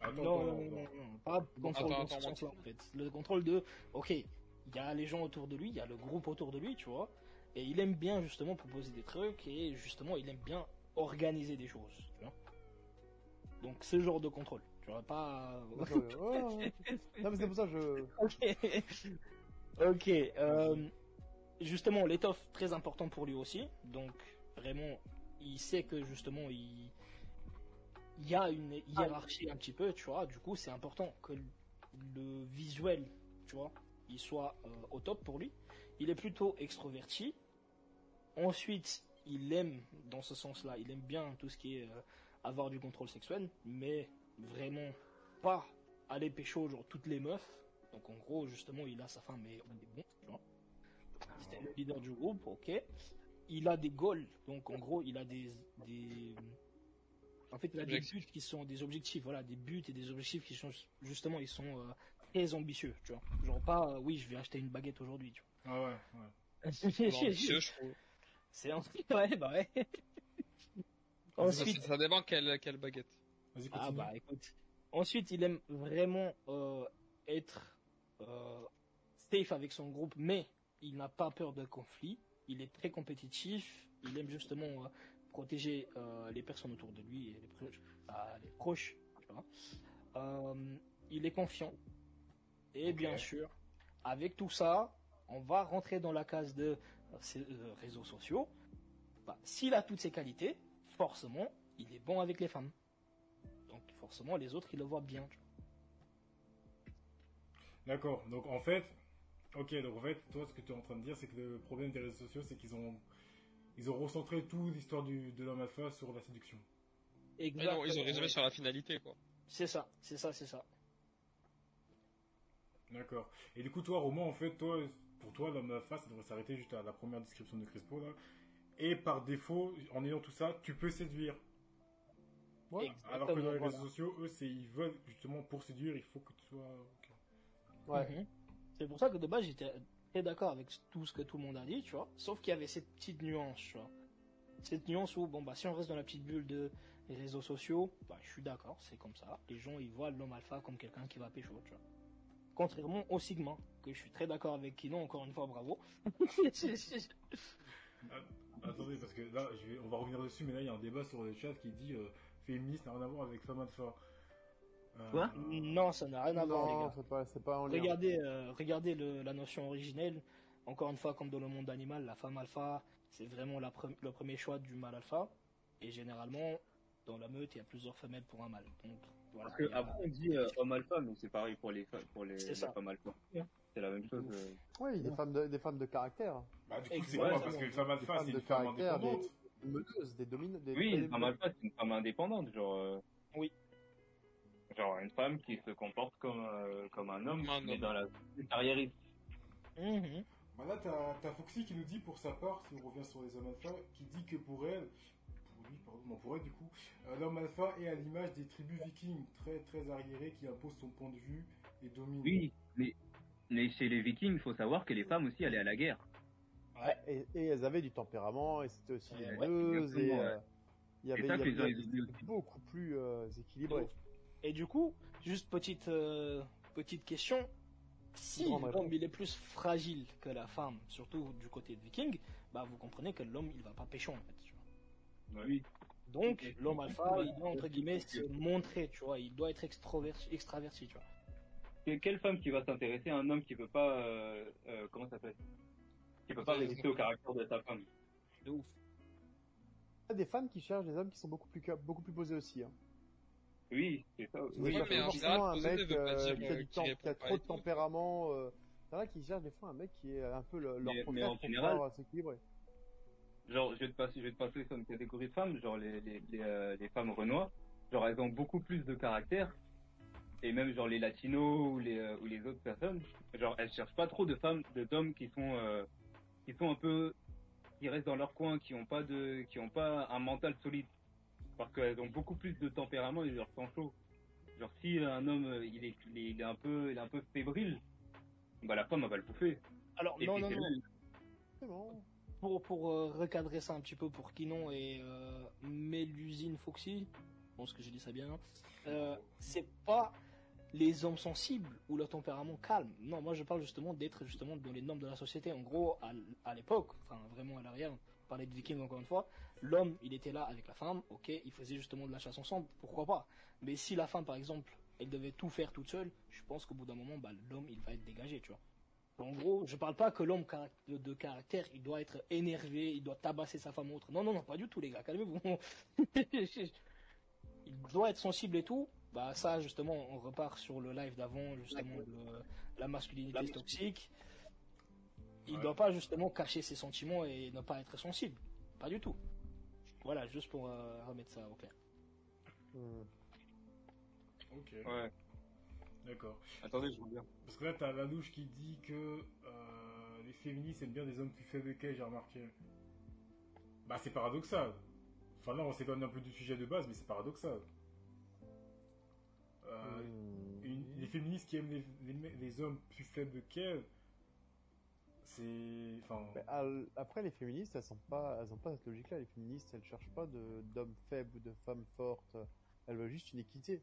Attends, non, attends, non, non, attends. pas le contrôle attends, attends, en fait. Le contrôle de, ok, il y a les gens autour de lui, il y a le groupe autour de lui, tu vois, et il aime bien justement proposer des trucs et justement il aime bien organiser des choses, tu vois. Donc ce genre de contrôle, vois, pas. [laughs] Ouais. Non, mais c'est pour ça que je. ok. ok. euh, justement, l'étoffe très important pour lui aussi. Donc vraiment, il sait que justement il il y a une hiérarchie un petit peu, tu vois. Du coup, c'est important que le- le visuel, tu vois, il soit euh, au top pour lui. Il est plutôt extroverti. Ensuite, il aime, dans ce sens-là, il aime bien tout ce qui est euh, avoir du contrôle sexuel, mais vraiment pas aller pécho genre toutes les meufs. Donc en gros, justement, il a sa femme et on est bon, tu vois. C'était le leader du groupe, ok. Il a des goals, donc en gros, il a des, des... en fait, il a des buts qui sont des objectifs, voilà, des buts et des objectifs qui sont justement, ils sont euh, très ambitieux, tu vois. Genre pas, euh, oui, je vais acheter une baguette aujourd'hui, tu Ah ouais, ouais. [laughs] vois. Ambitieux, je trouve. [laughs] C'est ouais, bah ouais. Ça, Ensuite, ça dépend quelle, quelle baguette. Vas-y, continue. Ah bah écoute. Ensuite, il aime vraiment euh, être euh, safe avec son groupe, mais il n'a pas peur de conflit. Il est très compétitif. Il aime justement euh, protéger les personnes autour de lui et les proches. ah, les proches tu vois. Il est confiant. Et bien sûr, avec tout ça, on va rentrer dans la case de ces, réseaux sociaux. Bah, S'il a toutes ces qualités, forcément, il est bon avec les femmes. Forcément, les autres, ils le voient bien. D'accord. Donc en fait, ok. Donc en fait, toi, ce que tu es en train de dire, c'est que le problème des réseaux sociaux, c'est qu'ils ont, ils ont recentré tout l'histoire du de l'homme alpha sur la séduction. Mais non, ils ont Exactement, résumé sur la finalité, quoi. C'est ça, c'est ça, c'est ça. D'accord. Et du coup, toi, Roman, en fait, toi, pour toi, l'homme alpha, ça devrait s'arrêter juste à la première description de Crespo là. Et par défaut, en ayant tout ça, tu peux séduire. Alors que dans les voilà. réseaux sociaux, eux, c'est ils veulent justement pour séduire, il faut que tu sois. Ouais. Mhm. C'est pour ça que de base, j'étais très d'accord avec tout ce que tout le monde a dit, tu vois. Sauf qu'il y avait cette petite nuance, tu vois. Cette nuance où, bon, bah, si on reste dans la petite bulle de les réseaux sociaux, bah, je suis d'accord, c'est comme ça. Les gens, ils voient l'homme alpha comme quelqu'un qui va pécho, tu vois. Contrairement au Sigma, que je suis très d'accord avec Kino, encore une fois, bravo. [laughs] Attendez, parce que là, je vais, on va revenir dessus, mais là, il y a un débat sur le chat qui dit euh, féministe n'a rien à voir avec femme alpha. Euh, Quoi non, ça n'a rien à voir, les Non, gars. c'est pas, c'est pas en lien. Regardez, euh, regardez le- la notion originelle. Encore une fois, comme dans le monde animal, la femme alpha, c'est vraiment la pre- le premier choix du mâle alpha. Et généralement, dans la meute, il y a plusieurs femelles pour un mâle. Donc, voilà. Parce que après on dit euh, homme alpha, mais c'est pareil pour les pour les, C'est les ça. femmes alpha. Ouais. C'est la même chose. euh. Oui, des femmes de, des femmes de caractère. Bah, du coup, c'est Exactement. quoi Parce que les femmes Des alpha, femmes c'est de une femme caractère, indépendante. Des meneuses, des Oui, des- une femme alpha, c'est une femme indépendante, genre. euh, Oui. Genre une femme qui se comporte comme euh, comme un homme, mais dans la carriériste. Mhm. Bah là, t'as t'as Foxy qui nous dit pour sa part, si on revient sur les hommes alpha, qui dit que pour elle, pour lui, pardon, non, pour elle du coup, euh, l'homme alpha est à l'image des tribus vikings, très très arriérées, qui imposent son point de vue et dominent. Oui, mais mais chez les Vikings, il faut savoir que les femmes aussi allaient à la guerre. Ouais, et, et elles avaient du tempérament, et c'était aussi meneuses, et euh, il y avait, y les avait- beaucoup plus euh, équilibré. Et du coup, juste petite, euh, petite question. Si l'homme il est plus fragile que la femme, surtout du côté de viking, bah vous comprenez que l'homme il va pas pécho en fait. tu vois. Oui. Donc, l'homme alpha, il doit, entre guillemets, se montrer, tu vois. Il doit être extraverti, tu vois. Que- Quelle femme qui va s'intéresser à un homme qui peut pas, euh, euh, comment ça s'appelle? Qui peut pas résister au caractère de sa femme. De ouf. Il y a des femmes qui cherchent des hommes qui sont beaucoup plus, beaucoup plus posés aussi. Hein. Oui, c'est ça. Ils Oui, cherchent mais forcément général, un mec euh, qui, a euh, du qu'il temps- répond qui a pas trop de tempérament. Euh... Il y en a qui cherchent des fois un mec qui est un peu le- leur Mais- mais contraire en pour général- pouvoir s'équilibrer. Genre, je vais te passer, je vais te passer sur une catégorie de femmes, genre les, les, les, euh, les femmes renois, genre elles ont beaucoup plus de caractère, et même genre les latinos ou les, euh, ou les autres personnes, genre elles cherchent pas trop de femmes, de d'hommes qui sont, euh, qui sont un peu, qui restent dans leur coin, qui ont pas de, qui ont pas un mental solide, parce qu'elles ont beaucoup plus de tempérament et leur sang chaud. Genre si un homme il est, il est, un peu, il est un peu fébrile, bah la femme elle va le bouffer. Alors, Et non, non, non. là- C'est bon. Pour, pour euh, recadrer ça un petit peu pour Kinon et euh, Mélusine Foxy, je pense que j'ai dit ça bien, euh, c'est pas les hommes sensibles ou leur tempérament calme. Non, moi je parle justement d'être justement dans les normes de la société. En gros, à, l'époque, enfin vraiment à l'arrière, parler de vikings encore une fois, l'homme il était là avec la femme, ok, il faisait justement de la chasse ensemble, pourquoi pas. Mais si la femme par exemple, elle devait tout faire toute seule, je pense qu'au bout d'un moment, bah, l'homme il va être dégagé, tu vois. En gros, je parle pas que l'homme de caractère, il doit être énervé, il doit tabasser sa femme ou autre. Non, non, non, pas du tout, les gars, calmez-vous. [laughs] il doit être sensible et tout. Bah, ça, justement, on repart sur le live d'avant, justement, de la masculinité La- toxique. Il Ouais. doit pas, justement, cacher ses sentiments et ne pas être sensible. Pas du tout. Voilà, juste pour euh, remettre ça au clair. Hmm. Ok, Ouais. d'accord. Attendez, je reviens. Parce que là, t'as la louche qui dit que euh, les féministes aiment bien des hommes plus faibles qu'elles, j'ai remarqué. Bah, c'est paradoxal. Enfin, là, on s'éloigne un peu du sujet de base, mais c'est paradoxal. Euh, Hmm. une- les féministes qui aiment les, les me- les hommes plus faibles qu'elles, c'est. Enfin. Après, les féministes, elles sont pas, elles ont pas cette logique-là. Les féministes, elles cherchent pas d'hommes faibles ou de femmes fortes. Elles veulent juste une équité.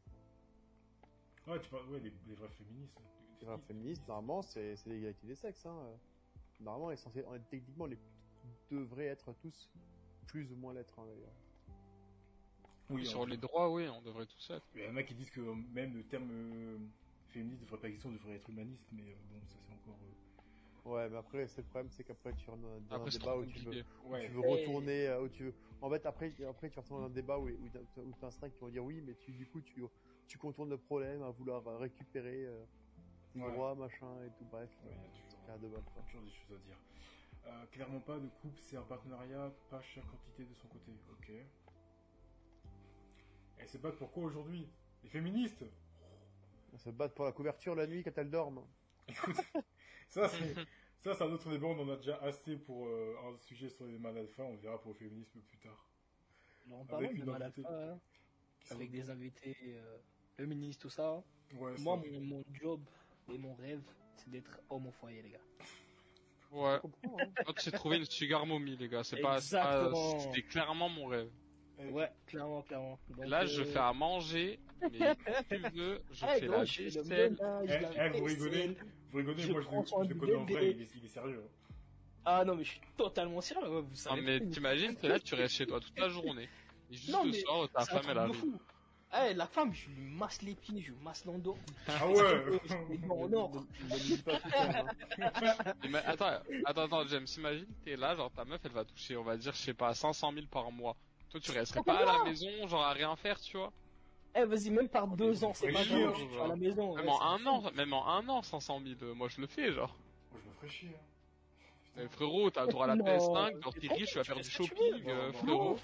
Ouais, tu parles. Ouais, les, les vrais féministes. Les vraies féministes, normalement, c'est l'égalité des sexes. Hein. Normalement, elles sont techniquement, les devraient être tous plus ou moins l'être, hein, d'ailleurs. Oui, Sur les droits, oui, on devrait tous être. Il y en a qui disent que euh, même le terme euh, féministe ne devrait pas exister, on devrait être humaniste, mais euh, bon, ça c'est encore. euh, Ouais, mais après, c'est le problème, c'est qu'après, tu rentres dans, Après, un débat où tu veux, où tu retourner, euh, où tu veux. En fait, après, après tu retournes dans un débat où, où t'as où t'as un strike qui vont dire oui, mais tu, du coup, tu, tu contournes le problème à vouloir récupérer euh, tes Ouais. droits, machin et tout. Bref, Ouais, il y a toujours- de des choses à dire. Euh, clairement pas de couple, c'est un partenariat, pas chaque quantité de son côté. Ok. Et c'est pas pourquoi aujourd'hui? Les féministes On se bat pour la couverture la nuit quand elles dorment. [laughs] Ça, c'est. Ça, c'est un autre débat, on en a déjà assez pour euh, un sujet sur les mâles alpha, on verra pour le féminisme plus tard. En parlant une de invitée. alpha, hein, avec des invités euh, féministes, tout ça, Ouais, moi, c'est- mon, mon job et mon rêve, c'est d'être homme au foyer, les gars. Ouais. Hein. Moi, tu sais trouver une sugar mommy, les gars. C'est pas, c'est pas- clairement mon rêve. Eh, Ouais, clairement, clairement. Donc, Là, je euh, fais à manger, mais si [laughs] tu veux, je eh, fais gros, la je fais le vaisselle. Eh, eh, vous rigolez. Vous rigolez, Je moi je, prends le- connais en vrai, il est, il est sérieux. hein. Ah non, mais je suis totalement sérieux, ouais, vous Non, savez. mais pas. t'imagines, t'es là, tu restes chez toi toute la journée. Et juste Non, le mais soir, ta femme, elle arrive. Eh, la femme, je lui masse les pieds, je lui masse l'endo. Ah ouais [laughs] en or. Hein. [laughs] Mais attends, attends, attends, James, imagine, t'es là, genre ta meuf, elle va toucher, on va dire, je sais pas, 500 000 par mois. Toi, tu resterais pas à la maison, genre à rien faire, tu vois. Eh, vas-y, même par deux ans, c'est pas grave, je suis à la maison. Même ouais, en un fou. an, même en un an, 500 000, euh, moi je le fais, genre. Moi je me ferais chier. hein. Eh, frérot, t'as le droit à la Non, PS5, genre mais t'es riche, tu vas faire du shopping, euh, frérot.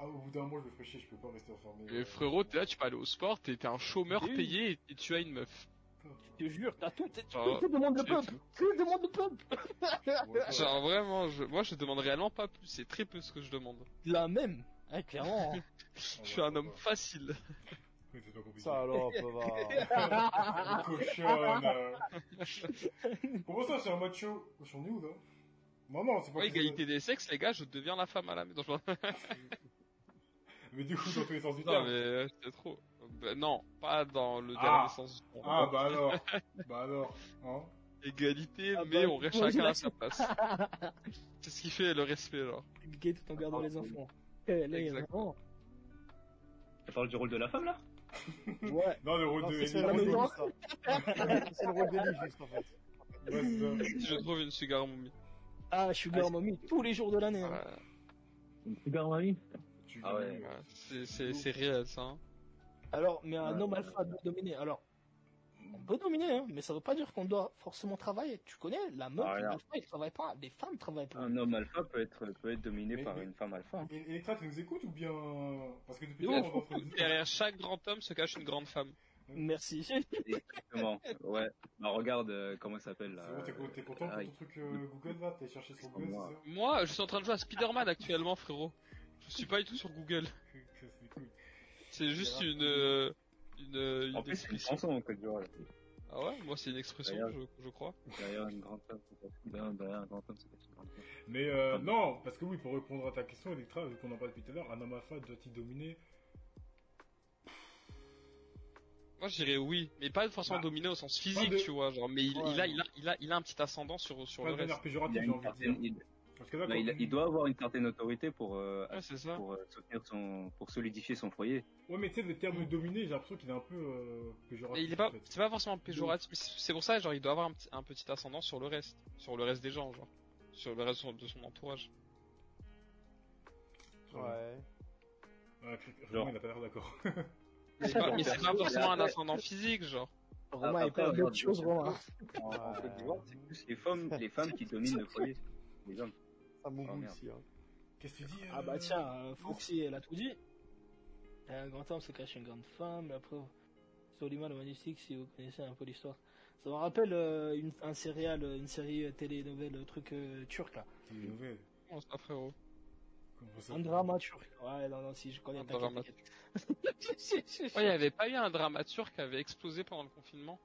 Ah, au bout d'un mois, je me ferais chier, je peux pas rester enfermé. Et euh, frérot, t'es là, tu peux aller au sport, t'es t'es un chômeur payé et tu as une meuf. Je te jure, t'as tout. Tu te demandes le peuple. Tu demandes le va. Genre vraiment, je, moi je demande réellement pas plus, c'est très peu ce que je demande. La même. Eh, clairement. hein. [laughs] Je suis un homme facile. Oui, c'est pas compliqué. Ça alors, ça va. [laughs] Cochonne. Comment ça, c'est un macho J'en ai où là Non, non, c'est pas Ouais, égalité des sexes, les gars, je deviens la femme à la maison. [laughs] Mais du coup, dans tous les sens du Non, terme. mais euh, c'est trop. Bah, non, pas dans le Ah. dernier sens du. Ah, bah alors. bah alors. Hein Égalité, Ah mais bah, on reste chacun à sa place. [laughs] C'est ce qui fait le respect, genre. Gay tout en gardant les enfants. Eh, là, il y a Exact. vraiment- parle du rôle de la femme là [laughs] Ouais. Non, le rôle Non, de c'est le rôle maison. d'Ellie, ça. C'est le rôle d'Ellie, juste, en fait. [laughs] Je trouve une sugar mommy. Ah, Sugar Mommy, tous les jours de l'année. hein. Ouais, Sugar Mommy Tu- Ah ouais. ouais, c'est- c'est c'est réel ça. hein. Alors, mais un Ouais. homme alpha doit dominer. Alors, on peut dominer, hein, mais ça veut pas dire qu'on doit forcément travailler. Tu connais, la meuf, Ah, il travaille pas. Les femmes travaillent pas. Un homme alpha peut être, peut être dominé Mais- par mais- une femme alpha. hein. Et- Electra, tu nous écoutes ou bien. Parce que depuis De tout à ouf. l'heure, on Derrière chaque grand homme se cache une grande femme. Merci. Exactement. Ouais. Bah regarde euh, comment il s'appelle là. C'est bon, t'es co- t'es content pour Ah, ton truc euh, Google là T'as cherché sur Google, Moi. ça Moi, je suis en train de jouer à Spider-Man actuellement, frérot. Je suis pas du tout sur Google. C'est juste une, euh, une, euh, une En plus, c'est une expression. chanson en Côte d'Ivoire. Ah ouais, moi c'est une expression, je, je crois. Derrière une grande femme, c'est pas- derrière, derrière un grand homme, c'est pas une grande femme. Mais euh, non, parce que oui, pour répondre à ta question, Electra, vu qu'on en parle depuis tout à l'heure, un homme alpha doit-il dominer? Moi je dirais oui, mais pas forcément Bah, dominé au sens physique, de- tu vois, genre, mais il, Ouais. il a, il a, il a, il a un petit ascendant sur, sur Pas le de manière reste. Il, a j'ai une envie de dire. Il- Parce que là, quand il- tu- il doit avoir une certaine autorité pour, euh, ça. pour euh, soutenir son, pour solidifier son foyer. Ouais, mais tu sais, le terme dominer, j'ai l'impression qu'il est un peu euh, péjoratif. Il est pas, en fait. c'est pas forcément péjoratif, mais c'est pour ça, genre, il doit avoir un petit, un petit ascendant sur le reste, sur le reste des gens, genre, sur le reste de son entourage. Ouais. Ouais. Genre. Romain, il a pas l'air d'accord. [laughs] C'est pas- mais c'est pas forcément un ascendant physique, genre. Romain, parle regarde, d'autre chose, Romain. En, d'Ivoire, c'est plus les femmes, les femmes qui dominent le foyer. Les hommes. Ça m'oublie Oh, merde. aussi, hein. Qu'est-ce que tu dis Ah bah tiens, euh, Foxy, elle a tout dit. Un grand homme se cache une grande femme, après, Solima le Magnifique, si vous connaissez un peu l'histoire. Ça me rappelle euh, une, un serial, une série euh, télénovelle, euh, truc euh, turc là. C'est une nouvelle. Non, c'est pas frérot? Comment ça Un drama turc. Ouais, non, non, si je connais Un drama [laughs] il y avait pas eu un dramaturge qui avait explosé pendant le confinement?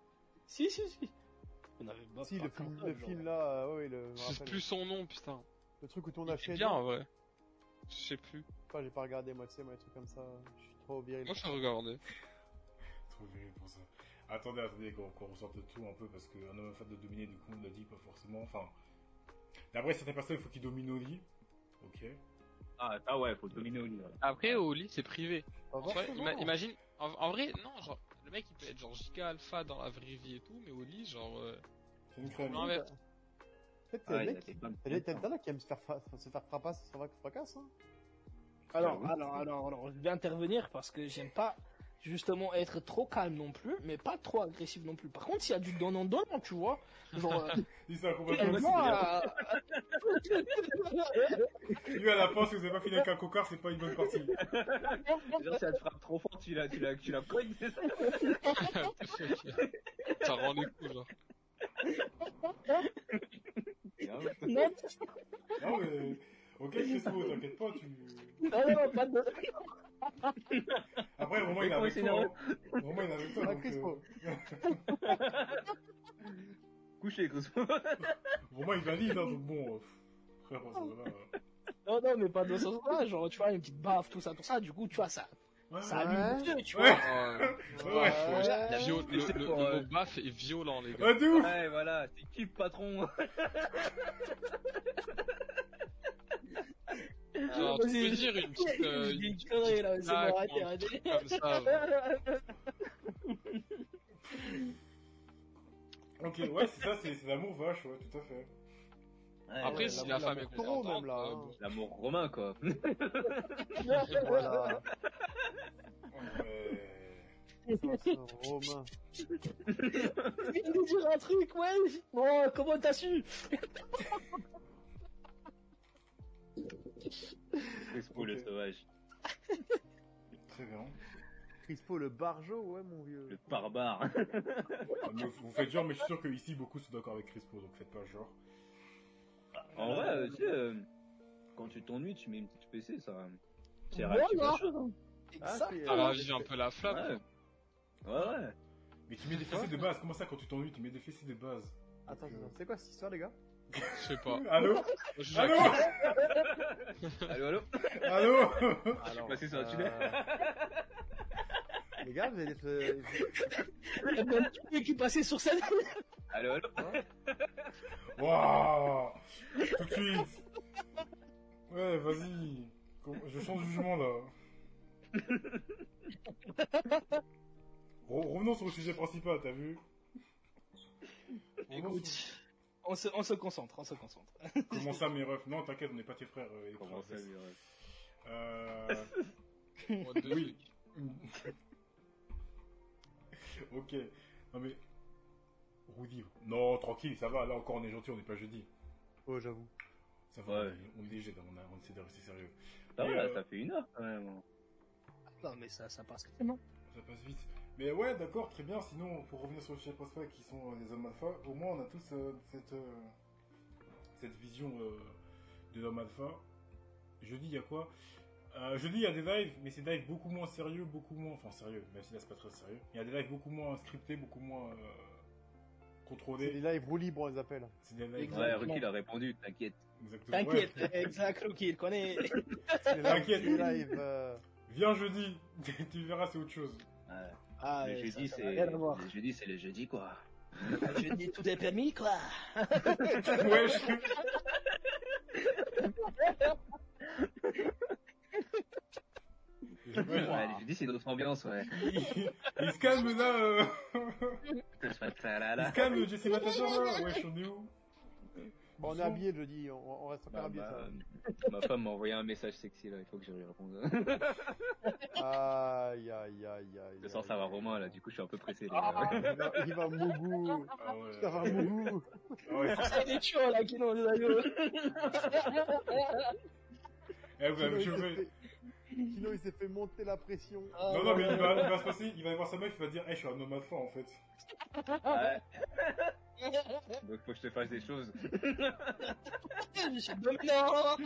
Si, si, si. On avait pas Si, le film, le là, euh, ouais, le, je sais plus son nom, putain. Le truc où on Il a était chaîné. bien, en vrai. Je sais plus. Pas, j'ai pas regardé, moi, tu sais, moi, les trucs comme ça. Je suis trop viril. Moi, je regardé. [laughs] Trop viril pour ça. Attendez, attendez, qu'on ressorte tout un peu, parce qu'un homme alpha de dominer, du coup, on l'a dit, pas forcément. Enfin. D'après certaines personnes, il faut qu'il domine au lit. Ok. Ah, ah ouais, faut dominer au lit. ouais. Après, au lit, c'est privé. Pas En vrai, ima- imagine, en, en vrai, non, genre, le mec il peut être genre giga alpha dans la vraie vie et tout, mais au lit, genre, euh, C'est une l'inverse. Peut-être Ah, le mec, qui qui aiment se faire, fra- se faire frapasser, se faire fracasse, hein. Alors, alors, alors, alors, je vais intervenir parce que j'aime pas justement être trop calme non plus, mais pas trop agressif non plus. Par contre, s'il y a du donnant-donnant, tu vois, genre, euh, [laughs] Il s'est complètement moi, Lui, à la fin, si vous avez pas fini avec un cocard, c'est pas une bonne partie. Genre, si elle te frappe trop fort, tu la, tu la, tu la cognes, c'est ça [laughs] ça rend les coups, genre. [laughs] non, [laughs] Non, mais. Ok, Crespo, t'inquiète pas, tu. non, non, pas de... Après, Romain, il est avec toi. hein. Romain, il est avec toi. Ah, donc, Crespo. euh, Couché, Crespo. Romain, il valide, hein, donc bon. euh, Frère, ça va. euh. Non, non, mais pas de ce sens-là, genre, tu vois, une petite baffe, tout ça, tout ça, du coup, tu vois, ça, ça ouais. allume le feu, tu vois. Ouais, Ouais. Ouais. Viol- le, le euh, mot baf est violent, les gars. Ah, de ouf Ouais, voilà, c'est qui le patron [laughs] Genre, tu peux dire une petite, euh, une connerie, là, c'est bon, arrêtez, arrêtez. comme ça, genre. Ok, ouais, c'est ça, c'est c'est l'amour vache, ouais, tout à fait. Après, ouais, si l'amour- la femme est l'amour même, là, euh, hein. L'amour romain, quoi. [laughs] Voilà. Ouais. Ça, c'est Romain. Je viens de dire un truc, ouais. Bon, comment t'as su Crespo, le sauvage. Très bien. Crispo le barjo, ouais, mon vieux. Le barbare. Vous faites genre, mais je suis sûr que ici beaucoup sont d'accord avec Crispo, donc faites pas genre. En vrai, euh, tu sais, euh, quand tu t'ennuies, tu mets une petite PC, ça. C'est Voilà. réactive la chose, hein. Ah, Ça euh, ravive un peu la flamme. Ouais. Ouais, ouais. Mais tu mets des fessées de base, comment ça quand tu t'ennuies, tu mets des fessées de base? Attends, attends, c'est quoi cette histoire, les gars? Je sais pas. euh, Allô Je [laughs] Allô? Allô, allô? Allô? Alors, passé sur la euh, tunnel. [laughs] Les gars, vous avez des... euh, Il y a qui passait sur scène. Allô, allô Waouh Tout de suite Ouais, vas-y. Je change de jugement là. Re- revenons sur le sujet principal, t'as vu Revenons Écoute, sur- on se, on se concentre, on se concentre. Comment ça, mes refs Non, t'inquiète, on n'est pas tes frères. euh, Comment ça, lui, ouais. Euh... [laughs] Oui. [laughs] ok. Non mais... Rudy. Non, tranquille, ça va. Là encore, on est gentil, on n'est pas jeudi. Oh, j'avoue. Ça va, Ouais. on est- on est léger, on, a, on essaie de rester sérieux. Va, euh, ça fait une heure quand même. Non, mais ça, ça passe tellement. Ça passe vite. Mais ouais, d'accord, très bien. Sinon, pour revenir sur le sujet principal qui sont euh, les hommes alpha, au moins on a tous euh, cette, euh, cette vision euh, de l'homme alpha. Jeudi, il y a quoi? Euh, Jeudi, il y a des lives, mais c'est des lives beaucoup moins sérieux, beaucoup moins. Enfin, sérieux, même si là c'est pas très sérieux. Il y a des lives beaucoup moins scriptés, beaucoup moins euh, C'est les lives roue libre, on les appelle. C'est des lives. Ouais, Exactement. Ruki il a répondu, t'inquiète. T'inquiète, Ouais. [laughs] exact, ok, il connaît. Les T'inquiète. les lives, euh, Viens jeudi, [laughs] tu verras, c'est autre chose. Ouais. Ah, le ouais, jeudi, ça, ça c'est n'a rien à voir. le jeudi, c'est le jeudi quoi. Je dis tout est permis, quoi. [laughs] ouais, je... Ouais, Ouais, le jeudi, c'est notre ambiance, ouais. [laughs] il, il se calme là. euh. Il se calme, Jesse Matador là. Wesh, on est où Bon, on est habillé le jeudi, on, on reste encore Bah, habillé, ça. bah, ma femme m'a envoyé un message sexy là, il faut que je lui réponde. Aïe, aïe, aïe, aïe. Ce soir, ça va Romain là, du coup, je suis un peu pressé. les Ah, il va, il va mougou. Ah ouais. Ça va mougou. Ah ouais. C'est des chiots, là, qui n'ont des aïeux. Eh, vous avez il s'est chauffé. fait... Kino, il s'est fait monter la pression. Non, non, mais il va, il va se passer, il va voir sa meuf, il va dire, eh, je suis un homme alpha en fait. Ouais. Donc, faut que je te fasse des choses. Je suis dominant.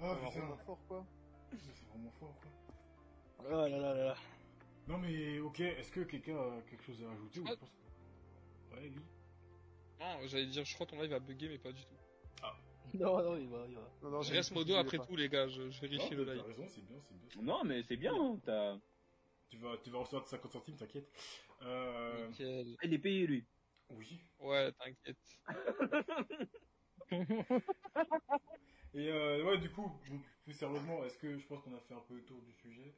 Ah on va fort, quoi. c'est vraiment fort quoi. Oh là là là là. Non, mais ok, est-ce que quelqu'un a quelque chose à ajouter ou je pense que- Ouais, lui. Non, j'allais dire, je crois ton live a bugué, mais pas du tout. [laughs] Non, non, il va, il va. Non, non, je reste modo après tout, les gars, je, je vérifie Non, le T'as live. raison, c'est bien, c'est bien. Non, mais c'est bien, hein, t'as. Tu vas, tu vas recevoir de 50 centimes, t'inquiète. Euh, Nickel. Il est payé lui. oui. Ouais, t'inquiète. [laughs] Et euh, ouais, du coup, plus sérieusement, est-ce que je pense qu'on a fait un peu le tour du sujet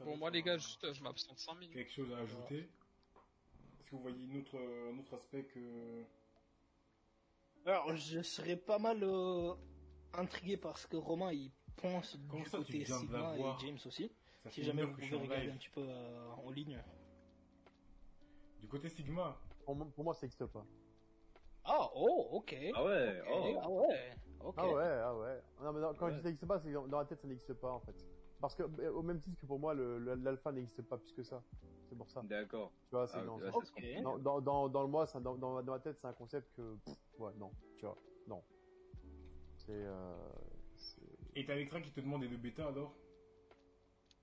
d'autre moi, les gars, juste, je m'absente 5 minutes. quelque chose à ajouter? Est-ce que vous voyez une autre, un autre aspect que Alors, je serais pas mal euh, intrigué par ce que Romain il pense Comment du ça, côté Sigma et James aussi. ça Si jamais vous pouvez regarder un petit peu euh, en ligne. Du côté Sigma, Pour, moi- pour moi, ça n'existe pas. Ah, oh, ok. Ah ouais, Ok, oh. Ah ouais, ok. Ah ouais, ah ouais. Non, mais dans- quand Ouais. je dis ça n'existe pas, c'est dans dans la tête, ça n'existe pas, en fait. Parce que, au même titre que pour moi, l'alpha n'existe pas plus que ça. C'est pour ça. D'accord. Tu vois, c'est Ah, dans, ok, là, ça- ça se Ok. comprend. dans, dans, dans, dans le moi, ça- dans, dans, dans ma tête, c'est un concept que, pff, ouais, non, tu vois, non. C'est, euh, et t'as Electra qui te demande des deux bêta alors?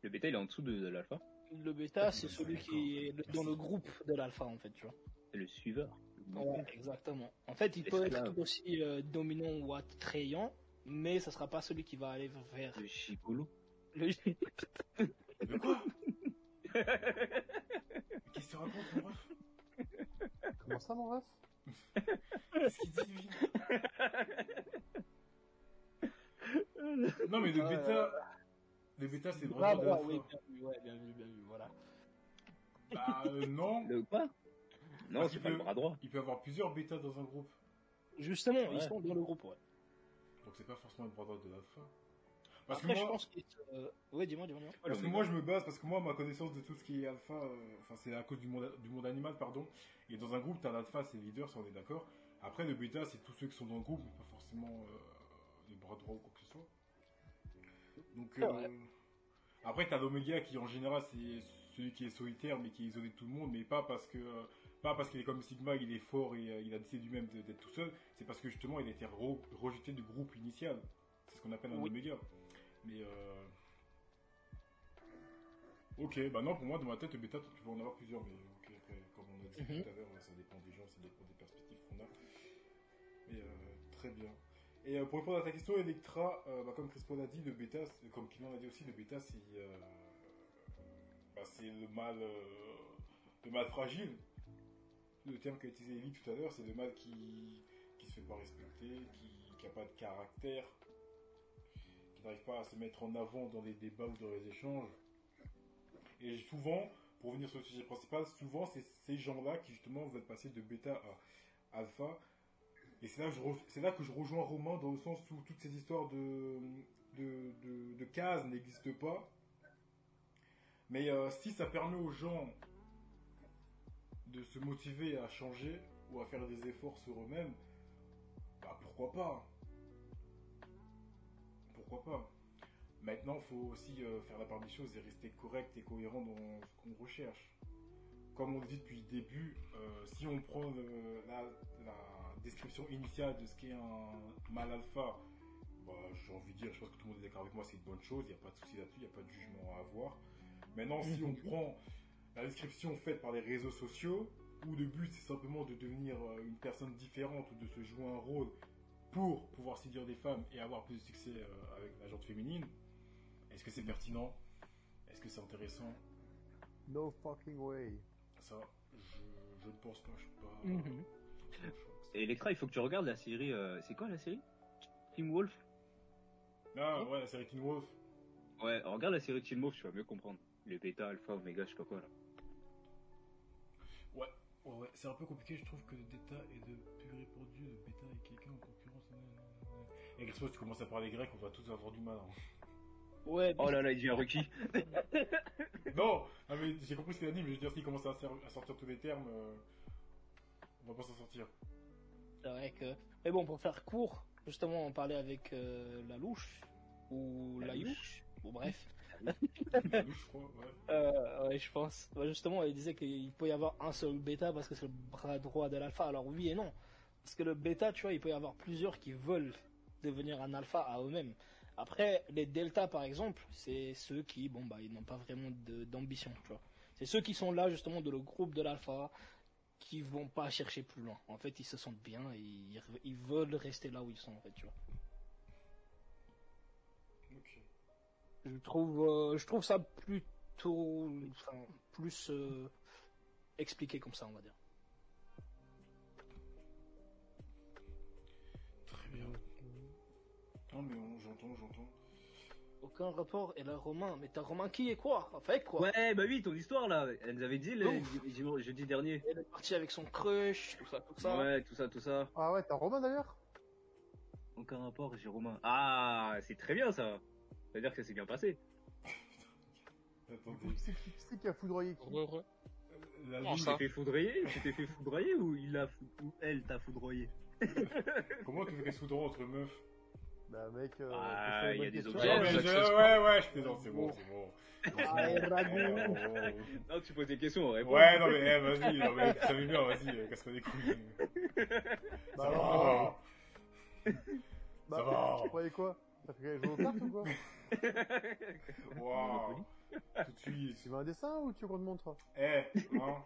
Le bêta, il est en dessous de, de l'alpha. Le bêta, c'est celui qui est le- dans le groupe de l'alpha, en fait, tu vois. C'est le suiveur. Ouais, exactement. En fait, il peut être tout aussi euh, dominant ou attrayant, mais ça sera pas celui qui va aller vers Le chicolo. le... Quoi? Mais [laughs] Qu'est-ce que tu racontes, mon ref? Comment ça, mon ref? Qu'est-ce qu'il dit, lui? Non, mais le bêta... Le bêta, c'est Ah, vraiment de bah, l'alpha. oui, bien vu, ouais, bien vu, bien vu, voilà. Bah, euh, non. [laughs] Le quoi? Non, c'est pas le bras droit. Il peut y avoir plusieurs bêtas dans un groupe. Justement, Ouais. ils sont dans le groupe, ouais. Donc c'est pas forcément le bras droit de l'alpha. Parce Après, que je moi... pense qu'ils... Euh... Ouais, dis-moi, dis-moi. Parce que moi je me base, parce que moi ma connaissance de tout ce qui est alpha, euh, enfin c'est à cause du monde, du monde animal, pardon. Et dans un groupe, t'as l'alpha, c'est le leader, ça on est d'accord. Après le bêta, c'est tous ceux qui sont dans le groupe, mais pas forcément euh, le bras droit ou quoi que ce soit. Donc vrai. euh, après t'as l'oméga qui en général c'est celui qui est solitaire, mais qui est isolé de tout le monde, mais pas parce que pas parce qu'il est comme Sigma, il est fort et il a décidé lui-même d'être tout seul. C'est parce que justement il a été re- rejeté du groupe initial. C'est ce qu'on appelle un Oui. oméga. Mais euh... Ok, bah non, pour moi, dans ma tête, le bêta, tu peux en avoir plusieurs, mais ok, après, comme on a dit Mhm. tout à l'heure, ça dépend des gens, ça dépend des perspectives qu'on a. Mais euh, très bien. Et euh, pour répondre à ta question, Electra, euh, bah, comme Crispo l'a dit, le bêta, comme Kylian l'a dit aussi, le bêta, c'est euh, bah, c'est le mal, le mal fragile. Le terme qu'a utilisé Ellie tout à l'heure, c'est le mal qui, qui se fait pas respecter, qui n'a pas de caractère, qui n'arrivent pas à se mettre en avant dans les débats ou dans les échanges. Et souvent, pour revenir sur le sujet principal, souvent c'est ces gens-là qui justement veulent passer de bêta à alpha. Et c'est là, là que je rejoins Romain dans le sens où toutes ces histoires de, de, de, de cases n'existent pas. Mais euh, si ça permet aux gens de se motiver à changer ou à faire des efforts sur eux-mêmes, bah pourquoi pas? Pourquoi pas Maintenant, il faut aussi euh, faire la part des choses et rester correct et cohérent dans ce qu'on recherche. Comme on le dit depuis le début, euh, si on prend le- la, la description initiale de ce qu'est un mal alpha, bah, j'ai envie de dire, je pense que tout le monde est d'accord avec moi, c'est une bonne chose, il n'y a pas de souci là-dessus, il n'y a pas de jugement à avoir. Maintenant, si on prend la description faite par les réseaux sociaux, où le but c'est simplement de devenir euh, une personne différente ou de se jouer un rôle pour pouvoir séduire des femmes et avoir plus de succès euh, avec la gente féminine, est-ce que c'est pertinent? Est-ce que c'est intéressant? No fucking way. Ça, je, je ne pense pas, je suis pas. Mhm. Et Electra, il faut que tu regardes la série. euh, c'est quoi la série? Team Wolf? Ah ouais, la série Teen Wolf. Ouais, regarde la série Team Wolf, tu vas mieux comprendre. Les bêta, alpha, oméga, je sais pas quoi là. Ouais, ouais, ouais, c'est un peu compliqué, je trouve que d'état et de pur répandu, de Et Grispo, tu commences à parler grec, on va tous avoir du mal. hein. Ouais, Oh là là, il dit un requis. [laughs] Non, ah, mais j'ai compris ce qu'il a dit, mais je veux dire, s'il commence à, ser- à sortir tous les termes, euh, on va pas s'en sortir. c'est vrai que. Mais bon, pour faire court, justement, on parlait avec euh, la louche ou La la louche. youche. Bon, bref. La douche, [laughs] je crois, ouais. Euh, ouais, je pense. Ouais, justement, il disait qu'il peut y avoir un seul bêta parce que c'est le bras droit de l'alpha. Alors oui et non. Parce que le bêta, tu vois, il peut y avoir plusieurs qui veulent devenir un alpha à eux-mêmes. Après, les deltas, par exemple, c'est ceux qui, bon, bah, ils n'ont pas vraiment d'ambition, tu vois. C'est ceux qui sont là, justement, de le groupe de l'alpha, qui vont pas chercher plus loin. En fait, ils se sentent bien et ils, ils veulent rester là où ils sont, en fait, tu vois. Ok. Je trouve, euh, je trouve ça plutôt, enfin, plus euh, expliqué comme ça, on va dire. Très bien. Non, mais on- j'entends, j'entends. Aucun rapport. Et là, Romain, mais t'as Romain qui est quoi? Avec quoi Ouais, bah oui, ton histoire là. Elle nous avait dit le jeudi- dernier. Elle est partie avec son crush, tout ça, tout ça. Ouais, tout ça, tout ça. Ah ouais, t'as Romain d'ailleurs? Aucun rapport, j'ai Romain. Ah, c'est très bien ça. C'est-à-dire que ça s'est bien passé. Attendez. C'est qui, qui c'est qui a foudroyé qui? Heureux. La Comment vie- Tu ça t'es fait foudroyer Tu t'es fait foudroyer ou il a ou elle t'a foudroyé? Comment tu fais des soudrons entre meufs? Bah mec, euh, Ah, il y a des objets. Non, Ouais, mais je. Ouais, ouais, je plaisante, c'est bon, c'est bon. Ah, Non, tu poses des questions, on répond. Ouais, non, mais eh, vas-y, non, mais ça va bien, vas-y, euh, casse-toi les couilles. Bah, Ça va. bah, ça va. Tu croyais quoi? T'as fait jouer aux cartes ou quoi? Waouh. Tout de suite. Tu veux un dessin ou tu veux qu'on te montre Eh, hein.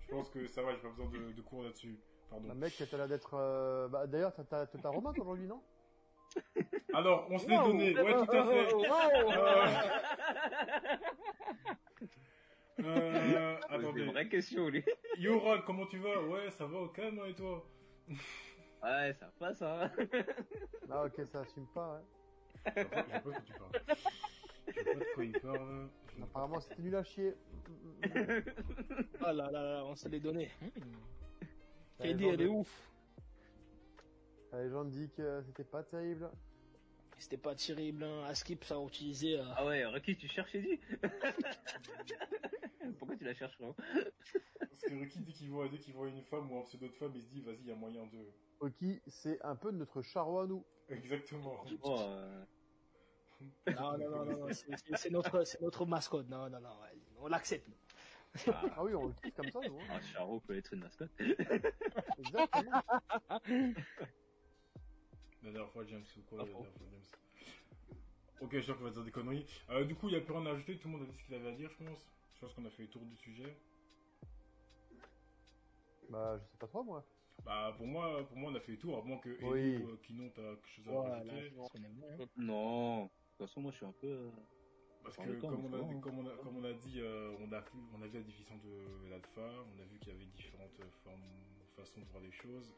Je pense que ça va, j'ai pas besoin de, de cours là-dessus. Pardon. Un mec, t'as l'air d'être... euh, Bah d'ailleurs, t'as- Romain aujourd'hui, non? Alors, on se l'est donné. Ouais, tout à fait. Euh, euh, [laughs] C'est une attendez. vraie question, lui. [laughs] Yoran, comment tu vas? Ouais, ça va au calme, hein, et toi? [laughs] Ouais, ça passe, hein. Ah ok, ça assume pas, ouais. Je sais pas de quoi tu parles. Je sais pas de quoi il parle. Apparemment, c'était nul à chier. Ah là là là, on se l'est donné. T'as KD, elle est ouf. La légende dit que c'était pas terrible. C'était pas terrible, hein. Askip, ça a utilisé. euh, Ah ouais, Rocky, tu cherches Eddie [laughs] Pourquoi tu la cherches, vraiment Parce que Ricky, dès qu'il voit, dès qu'il voit une femme ou un pseudo de femme, il se dit, vas-y, il y a moyen de. Oki, c'est un peu notre charroi à nous. Exactement. Oh, euh, Non, non, non, non, non, c'est- notre, c'est notre mascotte. Non, non, non, ouais, on l'accepte. ah, Ah oui, on le kiffe comme ça, nous. hein. un charreau peut être une mascotte. Exactement. [laughs] La dernière fois, James, ou quoi Pas la faux. dernière fois, James Ok, je suis sûr qu'on va dire des conneries. Euh, du coup, il n'y a plus rien à ajouter, tout le monde a dit ce qu'il avait à dire, je pense. Je pense qu'on a fait le tour du sujet. Bah, je sais pas trop, moi. Bah, pour moi, pour moi on a fait le tour, à moins que Oui. Ellie ou euh, Kinon, t'as quelque chose à Voilà, rajouter. on est bon, hein. Non, de toute façon, moi, je suis un peu... euh, Parce Par que, temps, comme, on a, comme, on a, comme on a dit, euh, on, a vu, on a vu la définition de l'alpha, on a vu qu'il y avait différentes formes, façons de voir les choses.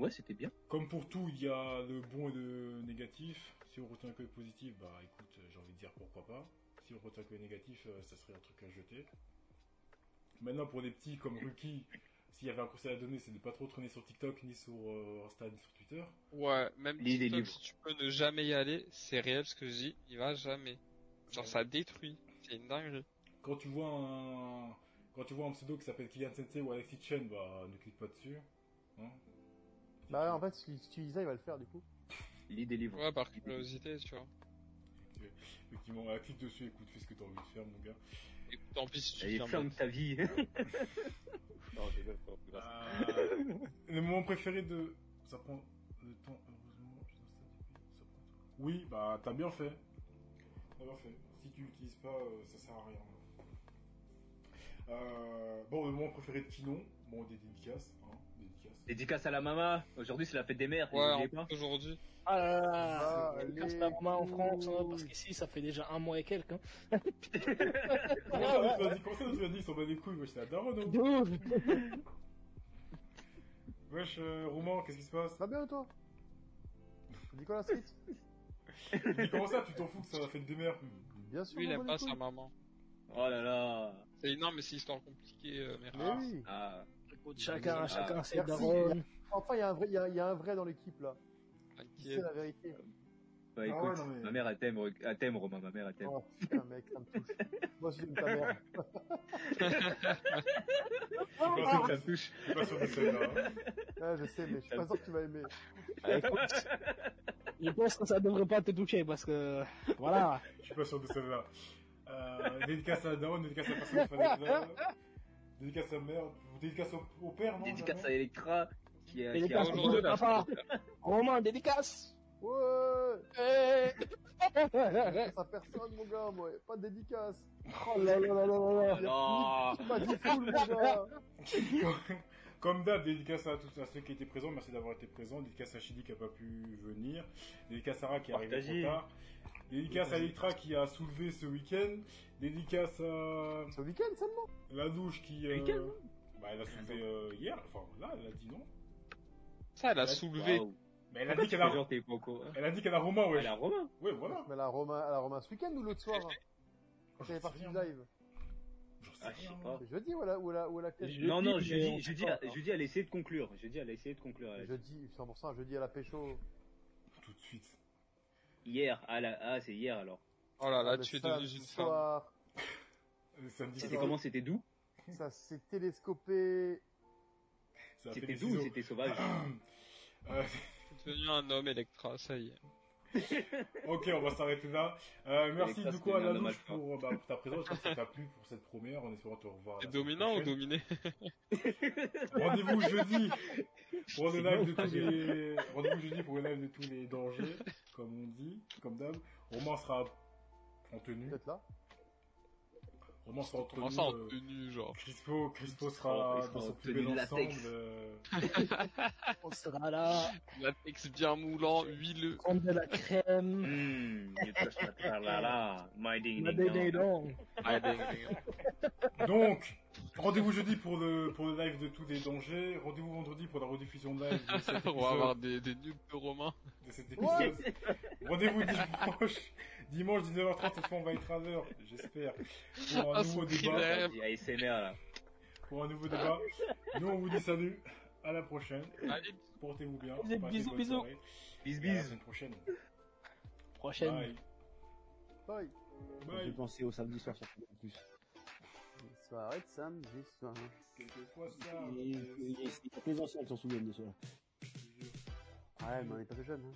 Ouais, c'était bien. Comme pour tout, il y a le bon et le négatif. Si on retient que le positif, bah écoute, j'ai envie de dire pourquoi pas. Si on retient que le négatif, euh, ça serait un truc à jeter. Maintenant, pour des petits comme Ruki, s'il y avait un conseil à donner, c'est de pas trop traîner sur TikTok, ni sur euh, Insta, ni sur Twitter. Ouais, même TikTok, si tu peux ne jamais y aller, c'est réel ce que je dis, il va jamais. Genre ça détruit, c'est une dinguerie. Quand tu vois un, quand tu vois un pseudo qui s'appelle Kylian Sensei ou Alexis Chen, bah ne clique pas dessus. Hein Bah en fait, si tu dis ça, il va le faire du coup. [laughs] Lis des livres. Ouais, par curiosité, tu vois. Effectivement, euh, clique dessus, écoute, fais ce que t'as envie de faire, mon gars. Écoute, en plus, si tu Et fermes- ferme ta vie. [laughs] non. Euh, le moment préféré de. Ça prend le temps, heureusement. je dois ça depuis- ça prend- Oui, bah t'as bien fait. T'as bien fait. Si tu l'utilises pas, euh, ça sert à rien. Euh, bon, le moment préféré de Kinon, bon, des dédicaces. Hein, des dédicaces. Dédicace à la maman. Aujourd'hui, c'est la fête des mères. Ouais, aujourd'hui. Ah là là, Ah, les casse la main en France, hein, parce qu'ici ça fait déjà un mois et quelques. Hein. Comment ça, tu as dit, comment ça, tu as dit, ils sont bas des couilles, wesh, c'est la daronne. De ouf. [laughs] Wesh, euh, Roman, qu'est-ce qui se passe? Ça va bien toi? Tu dis quoi la suite Il dit, comment ça, tu t'en fous que ça a fait des mères? Bien sûr. Lui, il aime pas sa maman. Oh là là. C'est énorme, mais c'est histoire compliquée, euh, Mais oui. Ah. Écoute, chacun, Ah, chacun ses merci. darons. Enfin, il y a un vrai, il y a, il y a un vrai dans l'équipe là. C'est la vérité. Bah Ah écoute, ouais, non, mais- ma mère elle t'aime, elle t'aime Romain, ma mère elle t'aime. Oh putain mec, ça me touche. Moi aussi j'aime ta mère. [laughs] pas ça touche. Je suis pas sûr de celle-là. hein. Ouais, je sais, mais je suis pas sûr que tu vas aimer. Ah, écoute, Je pense que ça devrait pas te toucher parce que voilà. Je suis pas sûr de celle-là. Euh, dédicace à la daronne, dédicace à la personne qui fallait être là. Dédicace à la mère, dédicace au, au père, non Dédicace à Electra qui a, qui a Dédicace au de la papa. Romain, dédicace. Ouais Eh. Dédicace à personne mon gars, moi. Pas de dédicace. Oh là là là là là là. Non. Tu m'as dit full mon gars. [laughs] Comme d'hab, dédicace à tous à ceux qui étaient présents, merci d'avoir été présents. Dédicace à Chidi qui a pas pu venir. Dédicace à Sarah qui est arrivée trop tard. Dédicace à Electra qui a soulevé ce week-end. Dédicace à Ce week-end seulement? la douche qui. euh, Week-end bah, elle a soulevé euh, hier. Enfin, là, elle a dit non. Ça, elle a Ouais, soulevé. Mais elle a dit qu'elle a. Elle a dit qu'elle a Romain, ouais. Elle a Romain. Ouais, voilà. Mais la Romain, à la Romain ce week-end ou l'autre soir hein C'est sais parti du live. Sais Ah, je sais pas. Jeudi ou la, ou la, ou la quelle Je- Non, non, Jeudi, je mais dis, on je sait dis, pas, je dis, elle a essayé de conclure. Je dis, elle a essayé de conclure. elle a. Jeudi, 100%, jeudi à la pécho. Tout de suite. Hier, ah, là, ah, c'est hier alors. Oh là là, tu es devenu une femme. soir, Le samedi C'était comment C'était doux ça s'est télescopé. C'était doux c'était sauvage [coughs] Euh, Tu es devenu un homme Electra, ça y est. [laughs] ok, on va s'arrêter là. Euh, merci du coup à la dommage, pour, bah, pour ta [laughs] présence. J'espère que ça t'a plu pour cette première. En espérant te revoir. dominant ou dominé? [laughs] Rendez-vous jeudi pour le live de tous les. Rendez-vous jeudi pour le live de tous les dangers, comme on dit, comme d'hab. Romain sera en tenue. Peut-être là. Romain sera en ça euh, tenue, genre Crispo, Crispo sera dans son plus bel ensemble. euh, [laughs] On sera là, [laughs] Latex bien moulant, huileux. prendre de la crème. Hmm, you touch my tra-la-la, my ding Ma ding dédé dong. donc. Ding, ding. [laughs] Donc, rendez-vous jeudi pour le, pour le live de tous les dangers. Rendez-vous vendredi pour la rediffusion live de cet On va avoir des, des nudes de Romain. De cet épisode. Rendez-vous dimanche. Dimanche 19h30, cette fois on va être à l'heure, j'espère. Pour un Ah, nouveau débat. Pour un nouveau débat. Nous on vous dit salut. À la prochaine. Allez, Portez-vous bien. Bisous, bisous, bisous. soirée. Bis Et à la bis. semaine prochaine. Prochaine. Bye. Bye. J'ai Bye. pensé au samedi soir sur en plus. Soirée de samedi soir. Quelquefois ça. Les anciens qui s'en souviennent de cela. Ouais, mais on est pas très jeunes. Hein.